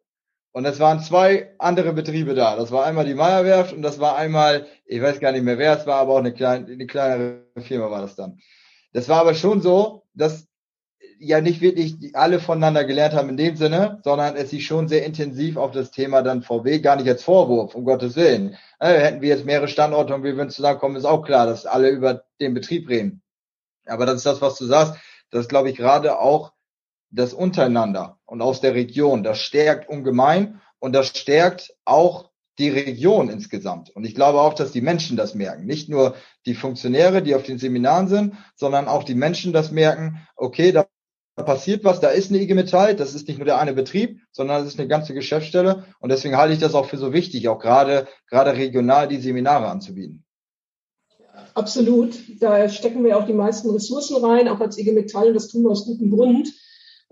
Und es waren zwei andere Betriebe da. Das war einmal die Meierwerft und das war einmal, ich weiß gar nicht mehr wer es war, aber auch eine kleine, eine kleinere Firma war das dann. Das war aber schon so, dass ja nicht wirklich alle voneinander gelernt haben in dem Sinne, sondern es sich schon sehr intensiv auf das Thema dann VW, gar nicht als Vorwurf, um Gottes Willen. Äh, hätten wir jetzt mehrere Standorte und wir würden zusammenkommen, ist auch klar, dass alle über den Betrieb reden. Aber das ist das, was du sagst. Das glaube ich, gerade auch das untereinander und aus der Region. Das stärkt ungemein und das stärkt auch die Region insgesamt. Und ich glaube auch, dass die Menschen das merken. Nicht nur die Funktionäre, die auf den Seminaren sind, sondern auch die Menschen das merken, okay, da passiert was, da ist eine IG Metall, das ist nicht nur der eine Betrieb, sondern das ist eine ganze Geschäftsstelle. Und deswegen halte ich das auch für so wichtig, auch gerade, gerade regional die Seminare anzubieten. Absolut. Da stecken wir auch die meisten Ressourcen rein, auch als IG Metall. Das tun wir aus gutem Grund.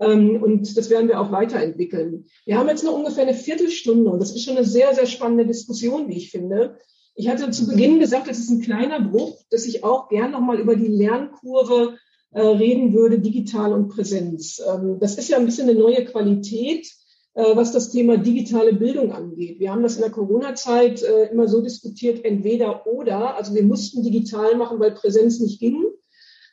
Ähm, und das werden wir auch weiterentwickeln. Wir haben jetzt noch ungefähr eine Viertelstunde und das ist schon eine sehr, sehr spannende Diskussion, wie ich finde. Ich hatte zu Beginn gesagt, es ist ein kleiner Bruch, dass ich auch gern nochmal über die Lernkurve reden würde, digital und Präsenz. Ähm, das ist ja ein bisschen eine neue Qualität, äh, was das Thema digitale Bildung angeht. Wir haben das in der Corona-Zeit äh, immer so diskutiert, entweder oder. Also wir mussten digital machen, weil Präsenz nicht ging.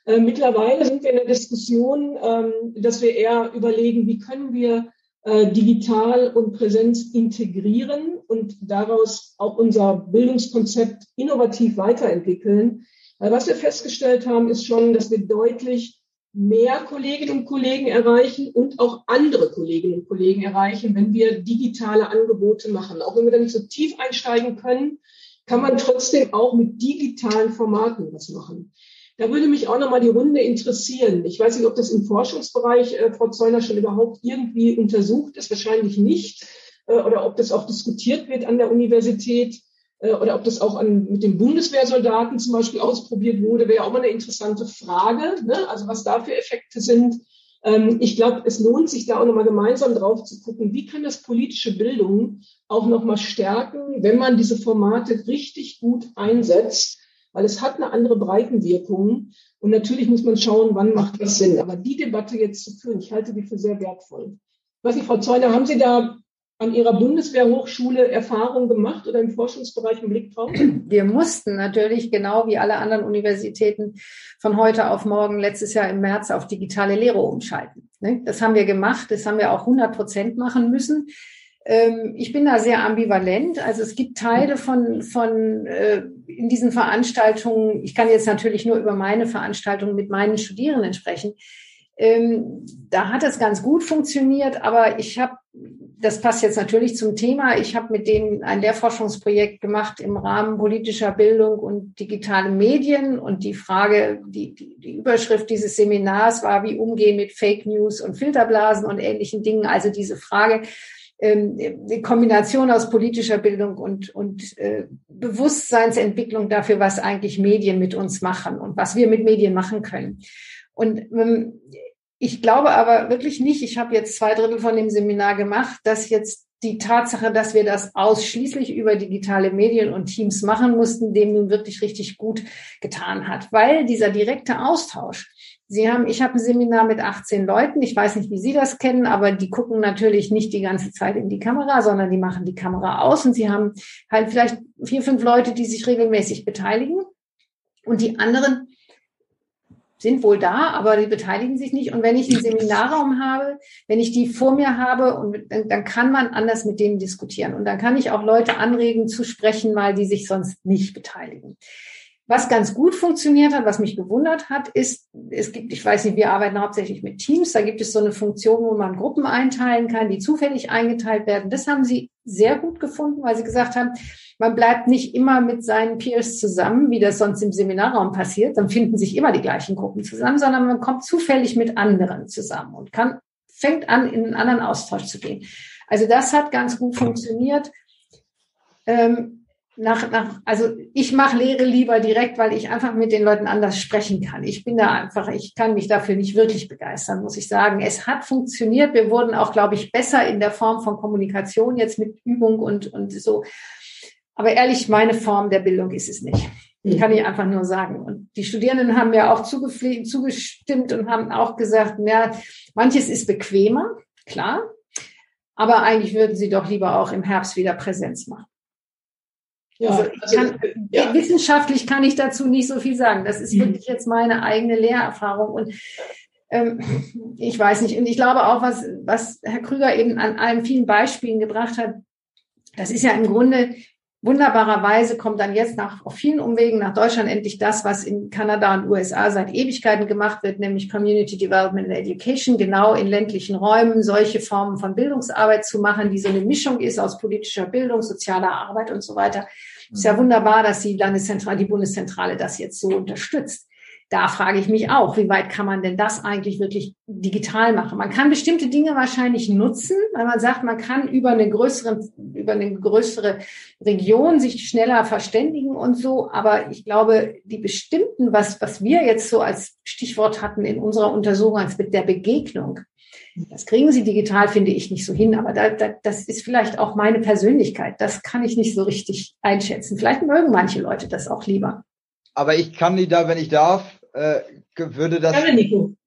Äh, mittlerweile sind wir in der Diskussion, ähm, dass wir eher überlegen, wie können wir äh, digital und Präsenz integrieren und daraus auch unser Bildungskonzept innovativ weiterentwickeln. Weil was wir festgestellt haben, ist schon, dass wir deutlich mehr Kolleginnen und Kollegen erreichen und auch andere Kolleginnen und Kollegen erreichen, wenn wir digitale Angebote machen. Auch wenn wir da nicht so tief einsteigen können, kann man trotzdem auch mit digitalen Formaten was machen. Da würde mich auch nochmal die Runde interessieren. Ich weiß nicht, ob das im Forschungsbereich, äh, Frau Zeuner, schon überhaupt irgendwie untersucht ist, wahrscheinlich nicht, äh, oder ob das auch diskutiert wird an der Universität oder ob das auch an, mit den Bundeswehrsoldaten zum Beispiel ausprobiert wurde, wäre auch mal eine interessante Frage, ne? also was da für Effekte sind. Ähm, ich glaube, es lohnt sich da auch nochmal gemeinsam drauf zu gucken, wie kann das politische Bildung auch nochmal stärken, wenn man diese Formate richtig gut einsetzt weil es hat eine andere Breitenwirkung. Und natürlich muss man schauen, wann macht das Sinn. Aber die Debatte jetzt zu führen, ich halte die für sehr wertvoll. Ich, Frau Zeuner, haben Sie da an Ihrer Bundeswehrhochschule Erfahrung gemacht oder im Forschungsbereich einen Blick drauf? Wir mussten natürlich genau wie alle anderen Universitäten von heute auf morgen letztes Jahr im März auf digitale Lehre umschalten. Ne? Das haben wir gemacht, das haben wir auch 100 Prozent machen müssen. Ähm, ich bin da sehr ambivalent. Also es gibt Teile von, von äh, in diesen Veranstaltungen, ich kann jetzt natürlich nur über meine Veranstaltungen mit meinen Studierenden sprechen. Ähm, da hat es ganz gut funktioniert, aber ich habe, das passt jetzt natürlich zum Thema, ich habe mit denen ein Lehrforschungsprojekt gemacht im Rahmen politischer Bildung und digitale Medien und die Frage, die, die, Überschrift dieses Seminars war, wie umgehen mit Fake News und Filterblasen und ähnlichen Dingen. Also diese Frage, ähm, die Kombination aus politischer Bildung und, und äh, Bewusstseinsentwicklung dafür, was eigentlich Medien mit uns machen und was wir mit Medien machen können. Und ähm, ich glaube aber wirklich nicht, ich habe jetzt zwei Drittel von dem Seminar gemacht, dass jetzt die Tatsache, dass wir das ausschließlich über digitale Medien und Teams machen mussten, dem nun wirklich richtig gut getan hat, weil dieser direkte Austausch, Sie haben, ich habe ein Seminar mit 18 Leuten. Ich weiß nicht, wie Sie das kennen, aber die gucken natürlich nicht die ganze Zeit in die Kamera, sondern die machen die Kamera aus und sie haben halt vielleicht vier, fünf Leute, die sich regelmäßig beteiligen. Und die anderen sind wohl da, aber die beteiligen sich nicht. Und wenn ich einen Seminarraum habe, wenn ich die vor mir habe, und dann kann man anders mit denen diskutieren. Und dann kann ich auch Leute anregen zu sprechen, weil die sich sonst nicht beteiligen. Was ganz gut funktioniert hat, was mich gewundert hat, ist, es gibt, ich weiß nicht, wir arbeiten hauptsächlich mit Teams, da gibt es so eine Funktion, wo man Gruppen einteilen kann, die zufällig eingeteilt werden. Das haben sie sehr gut gefunden, weil sie gesagt haben, man bleibt nicht immer mit seinen Peers zusammen, wie das sonst im Seminarraum passiert, dann finden sich immer die gleichen Gruppen zusammen, sondern man kommt zufällig mit anderen zusammen und kann, fängt an, in einen anderen Austausch zu gehen. Also das hat ganz gut funktioniert. Ähm, nach, nach, also ich mache Lehre lieber direkt, weil ich einfach mit den Leuten anders sprechen kann. Ich bin da einfach, ich kann mich dafür nicht wirklich begeistern, muss ich sagen. Es hat funktioniert. Wir wurden auch, glaube ich, besser in der Form von Kommunikation jetzt mit Übung und, und so. Aber ehrlich, meine Form der Bildung ist es nicht. Ich kann ich einfach nur sagen. Und die Studierenden haben mir auch zugestimmt und haben auch gesagt, ja, manches ist bequemer, klar. aber eigentlich würden sie doch lieber auch im Herbst wieder Präsenz machen. Ja, also kann, ja. Wissenschaftlich kann ich dazu nicht so viel sagen. Das ist mhm. wirklich jetzt meine eigene Lehrerfahrung. Und ähm, ich weiß nicht. Und ich glaube auch, was, was Herr Krüger eben an allen vielen Beispielen gebracht hat, das ist ja im Grunde wunderbarerweise kommt dann jetzt nach auf vielen Umwegen nach Deutschland endlich das, was in Kanada und USA seit Ewigkeiten gemacht wird, nämlich Community Development and Education, genau in ländlichen Räumen solche Formen von Bildungsarbeit zu machen, die so eine Mischung ist aus politischer Bildung, sozialer Arbeit und so weiter. Ist ja mhm. wunderbar, dass die Landeszentrale, die Bundeszentrale das jetzt so unterstützt da frage ich mich auch, wie weit kann man denn das eigentlich wirklich digital machen? Man kann bestimmte Dinge wahrscheinlich nutzen, weil man sagt, man kann über eine größere, über eine größere Region sich schneller verständigen und so. Aber ich glaube, die bestimmten, was, was wir jetzt so als Stichwort hatten in unserer Untersuchung, als mit der Begegnung, das kriegen sie digital, finde ich, nicht so hin. Aber da, da, das ist vielleicht auch meine Persönlichkeit. Das kann ich nicht so richtig einschätzen. Vielleicht mögen manche Leute das auch lieber. Aber ich kann die da, wenn ich darf, äh, würde das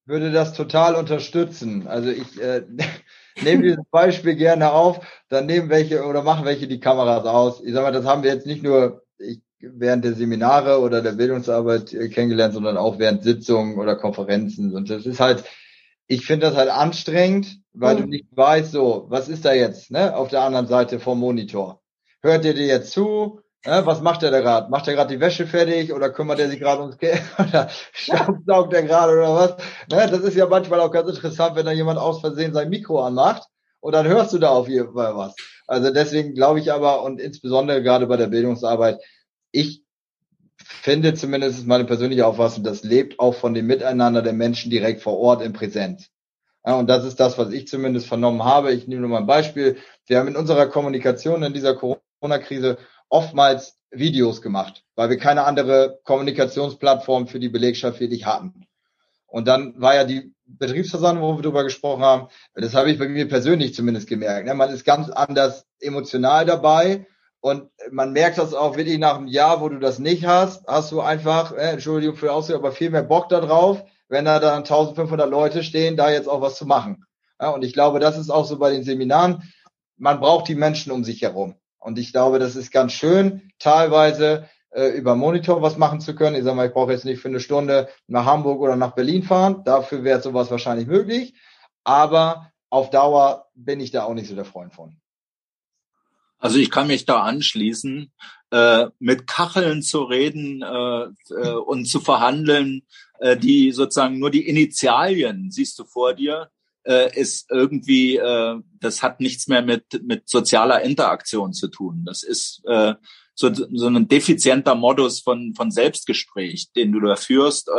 würde das total unterstützen. Also ich äh, nehme dieses Beispiel gerne auf, dann nehmen welche oder machen welche die Kameras aus. Ich sag mal, das haben wir jetzt nicht nur ich, während der Seminare oder der Bildungsarbeit äh, kennengelernt, sondern auch während Sitzungen oder Konferenzen. Und das ist halt, ich finde das halt anstrengend, weil mhm. du nicht weißt, so, was ist da jetzt, ne, auf der anderen Seite vom Monitor? Hört ihr dir jetzt zu? Ja, was macht er da gerade? Macht er gerade die Wäsche fertig oder kümmert er sich gerade ums Geld oder staubsaugt er gerade oder was? Ja, das ist ja manchmal auch ganz interessant, wenn da jemand aus Versehen sein Mikro anmacht und dann hörst du da auf jeden Fall was. Also deswegen glaube ich aber und insbesondere gerade bei der Bildungsarbeit, ich finde zumindest meine persönliche Auffassung, das lebt auch von dem Miteinander der Menschen direkt vor Ort im Präsent. Ja, und das ist das, was ich zumindest vernommen habe. Ich nehme nur mal ein Beispiel. Wir haben in unserer Kommunikation in dieser Corona-Krise oftmals Videos gemacht, weil wir keine andere Kommunikationsplattform für die Belegschaft wirklich hatten. Und dann war ja die Betriebsversammlung, wo wir drüber gesprochen haben. Das habe ich bei mir persönlich zumindest gemerkt. Man ist ganz anders emotional dabei und man merkt das auch wirklich nach einem Jahr, wo du das nicht hast, hast du einfach, äh, Entschuldigung für Aussehen, aber viel mehr Bock darauf, wenn da dann 1500 Leute stehen, da jetzt auch was zu machen. Ja, und ich glaube, das ist auch so bei den Seminaren. Man braucht die Menschen um sich herum. Und ich glaube, das ist ganz schön, teilweise äh, über Monitor was machen zu können. Ich sage mal, ich brauche jetzt nicht für eine Stunde nach Hamburg oder nach Berlin fahren. Dafür wäre sowas wahrscheinlich möglich. Aber auf Dauer bin ich da auch nicht so der Freund von. Also ich kann mich da anschließen, äh, mit Kacheln zu reden äh, äh, und zu verhandeln, äh, die sozusagen nur die Initialien siehst du vor dir, äh, ist irgendwie, äh, das hat nichts mehr mit, mit sozialer Interaktion zu tun. Das ist so, so ein defizienter Modus von, von Selbstgespräch, den du da führst.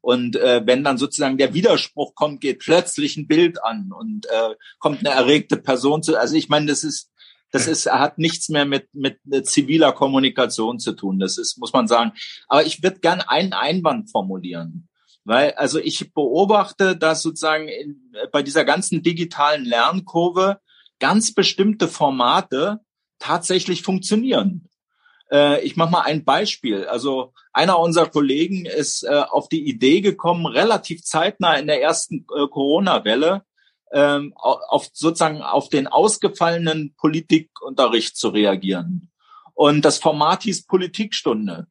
Und äh, wenn dann sozusagen der Widerspruch kommt, geht plötzlich ein Bild an und äh, kommt eine erregte Person zu. Also ich meine, das ist das ist, hat nichts mehr mit, mit ziviler Kommunikation zu tun. Das ist, muss man sagen. Aber ich würde gern einen Einwand formulieren. Weil, also ich beobachte, dass sozusagen in, bei dieser ganzen digitalen Lernkurve ganz bestimmte Formate tatsächlich funktionieren. Äh, ich mache mal ein Beispiel. Also einer unserer Kollegen ist äh, auf die Idee gekommen, relativ zeitnah in der ersten äh, Corona-Welle ähm, auf sozusagen auf den ausgefallenen Politikunterricht zu reagieren. Und das Format hieß Politikstunde.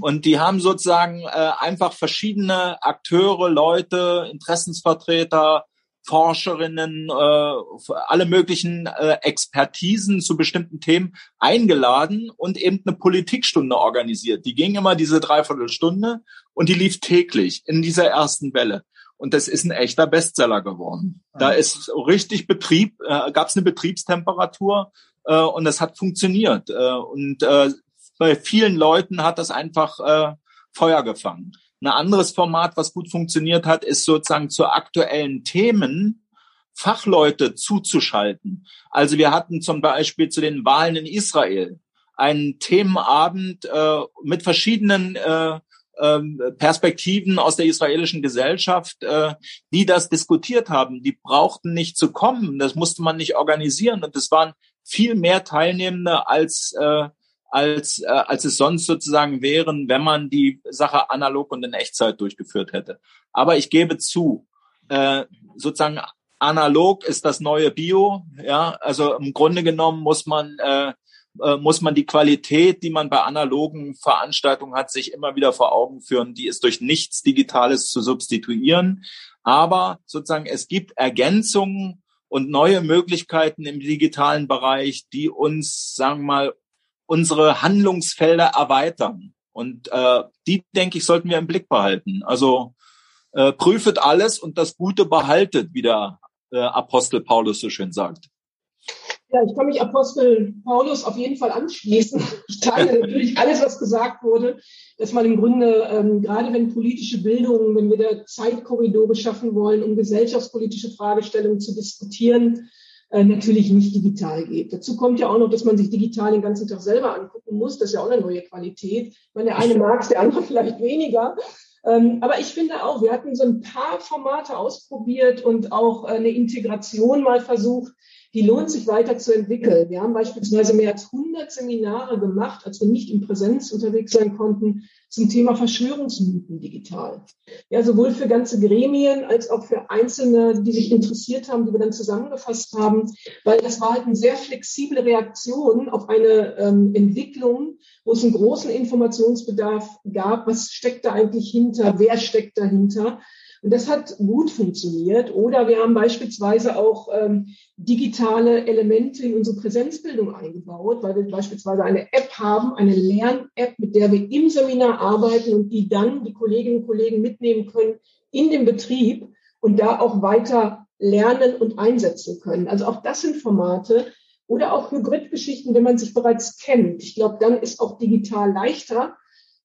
Und die haben sozusagen äh, einfach verschiedene Akteure, Leute, Interessensvertreter, Forscherinnen, äh, alle möglichen äh, Expertisen zu bestimmten Themen eingeladen und eben eine Politikstunde organisiert. Die ging immer diese Dreiviertelstunde und die lief täglich in dieser ersten Welle. Und das ist ein echter Bestseller geworden. Da ist richtig Betrieb, äh, gab es eine Betriebstemperatur äh, und das hat funktioniert. Äh, und äh, bei vielen Leuten hat das einfach äh, Feuer gefangen. Ein anderes Format, was gut funktioniert hat, ist sozusagen zu aktuellen Themen Fachleute zuzuschalten. Also wir hatten zum Beispiel zu den Wahlen in Israel einen Themenabend äh, mit verschiedenen äh, Perspektiven aus der israelischen Gesellschaft, äh, die das diskutiert haben. Die brauchten nicht zu kommen, das musste man nicht organisieren und es waren viel mehr Teilnehmende als äh, als, äh, als es sonst sozusagen wären, wenn man die Sache analog und in Echtzeit durchgeführt hätte. Aber ich gebe zu, sozusagen analog ist das neue Bio. Ja, also im Grunde genommen muss man äh, äh, muss man die Qualität, die man bei analogen Veranstaltungen hat, sich immer wieder vor Augen führen. Die ist durch nichts Digitales zu substituieren. Aber sozusagen es gibt Ergänzungen und neue Möglichkeiten im digitalen Bereich, die uns, sagen wir mal, unsere Handlungsfelder erweitern. Und äh, die, denke ich, sollten wir im Blick behalten. Also äh, prüfet alles und das Gute behaltet, wie der äh, Apostel Paulus so schön sagt. Ja, ich kann mich Apostel Paulus auf jeden Fall anschließen. Ich teile natürlich alles, was gesagt wurde, dass man im Grunde, ähm, gerade wenn politische Bildung, wenn wir da Zeitkorridore schaffen wollen, um gesellschaftspolitische Fragestellungen zu diskutieren, äh, natürlich nicht digital geht. Dazu kommt ja auch noch, dass man sich digital den ganzen Tag selber angucken muss. Das ist ja auch eine neue Qualität. Ich meine, der eine mag es, der andere vielleicht weniger. Ähm, aber ich finde auch, wir hatten so ein paar Formate ausprobiert und auch äh, eine Integration mal versucht, die lohnt sich weiterzuentwickeln. Wir haben beispielsweise mehr als 100 Seminare gemacht, als wir nicht in Präsenz unterwegs sein konnten, zum Thema Verschwörungsmythen digital. Ja, sowohl für ganze Gremien als auch für Einzelne, die sich interessiert haben, die wir dann zusammengefasst haben, weil das war halt eine sehr flexible Reaktion auf eine ähm, Entwicklung, wo es einen großen Informationsbedarf gab. Was steckt da eigentlich hinter? Wer steckt dahinter? Und das hat gut funktioniert. Oder wir haben beispielsweise auch ähm, digitale Elemente in unsere Präsenzbildung eingebaut, weil wir beispielsweise eine App haben, eine Lern-App, mit der wir im Seminar arbeiten und die dann die Kolleginnen und Kollegen mitnehmen können in den Betrieb und da auch weiter lernen und einsetzen können. Also auch das sind Formate oder auch Hybridgeschichten, wenn man sich bereits kennt. Ich glaube, dann ist auch digital leichter,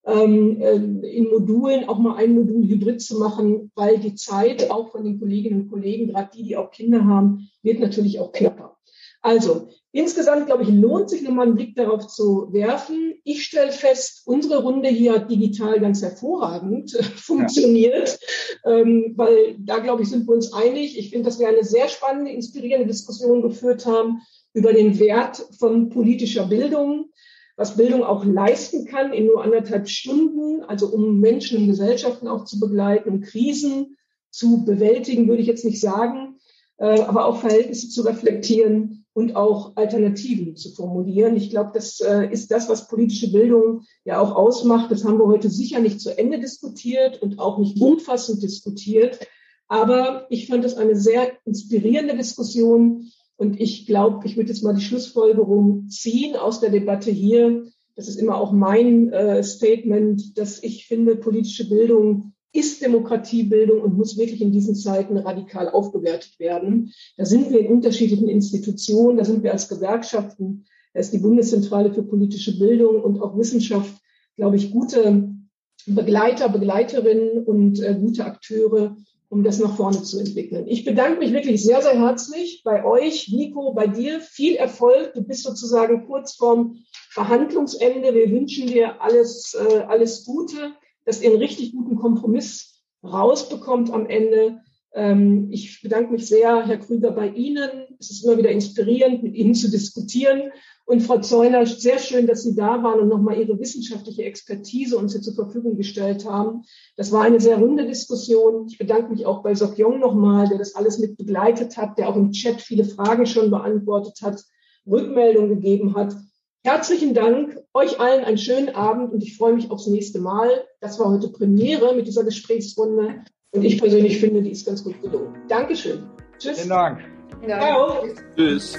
in Modulen auch mal ein Modul hybrid zu machen, weil die Zeit auch von den Kolleginnen und Kollegen, gerade die, die auch Kinder haben, wird natürlich auch knapper. Also insgesamt, glaube ich, lohnt sich nochmal einen Blick darauf zu werfen. Ich stelle fest, unsere Runde hier hat digital ganz hervorragend äh, funktioniert, ja. ähm, weil da, glaube ich, sind wir uns einig. Ich finde, dass wir eine sehr spannende, inspirierende Diskussion geführt haben über den Wert von politischer Bildung, was Bildung auch leisten kann in nur anderthalb Stunden, also um Menschen und Gesellschaften auch zu begleiten, um Krisen zu bewältigen, würde ich jetzt nicht sagen, äh, aber auch Verhältnisse zu reflektieren und auch Alternativen zu formulieren. Ich glaube, das äh, ist das, was politische Bildung ja auch ausmacht. Das haben wir heute sicher nicht zu Ende diskutiert und auch nicht umfassend diskutiert. Aber ich fand es eine sehr inspirierende Diskussion, und ich glaube, ich würde jetzt mal die Schlussfolgerung ziehen aus der Debatte hier. Das ist immer auch mein äh, Statement, dass ich finde, politische Bildung ist Demokratiebildung und muss wirklich in diesen Zeiten radikal aufgewertet werden. Da sind wir in unterschiedlichen Institutionen, da sind wir als Gewerkschaften, da ist die Bundeszentrale für politische Bildung und auch Wissenschaft, glaube ich, gute Begleiter, Begleiterinnen und äh, gute Akteure, um das nach vorne zu entwickeln. Ich bedanke mich wirklich sehr, sehr herzlich bei euch, Nico, bei dir. Viel Erfolg. Du bist sozusagen kurz vorm Verhandlungsende. Wir wünschen dir alles, äh, alles Gute, dass ihr einen richtig guten Kompromiss rausbekommt am Ende. Ähm, ich bedanke mich sehr, Herr Krüger, bei Ihnen. Es ist immer wieder inspirierend, mit Ihnen zu diskutieren. Und Frau Zeuner, sehr schön, dass Sie da waren und nochmal Ihre wissenschaftliche Expertise uns hier zur Verfügung gestellt haben. Das war eine sehr runde Diskussion. Ich bedanke mich auch bei Sokyong nochmal, der das alles mit begleitet hat, der auch im Chat viele Fragen schon beantwortet hat, Rückmeldung gegeben hat. Herzlichen Dank, euch allen einen schönen Abend und ich freue mich aufs nächste Mal. Das war heute Premiere mit dieser Gesprächsrunde und ich persönlich finde, die ist ganz gut gelungen. Dankeschön. Tschüss. Vielen Dank. Ciao. Tschüss.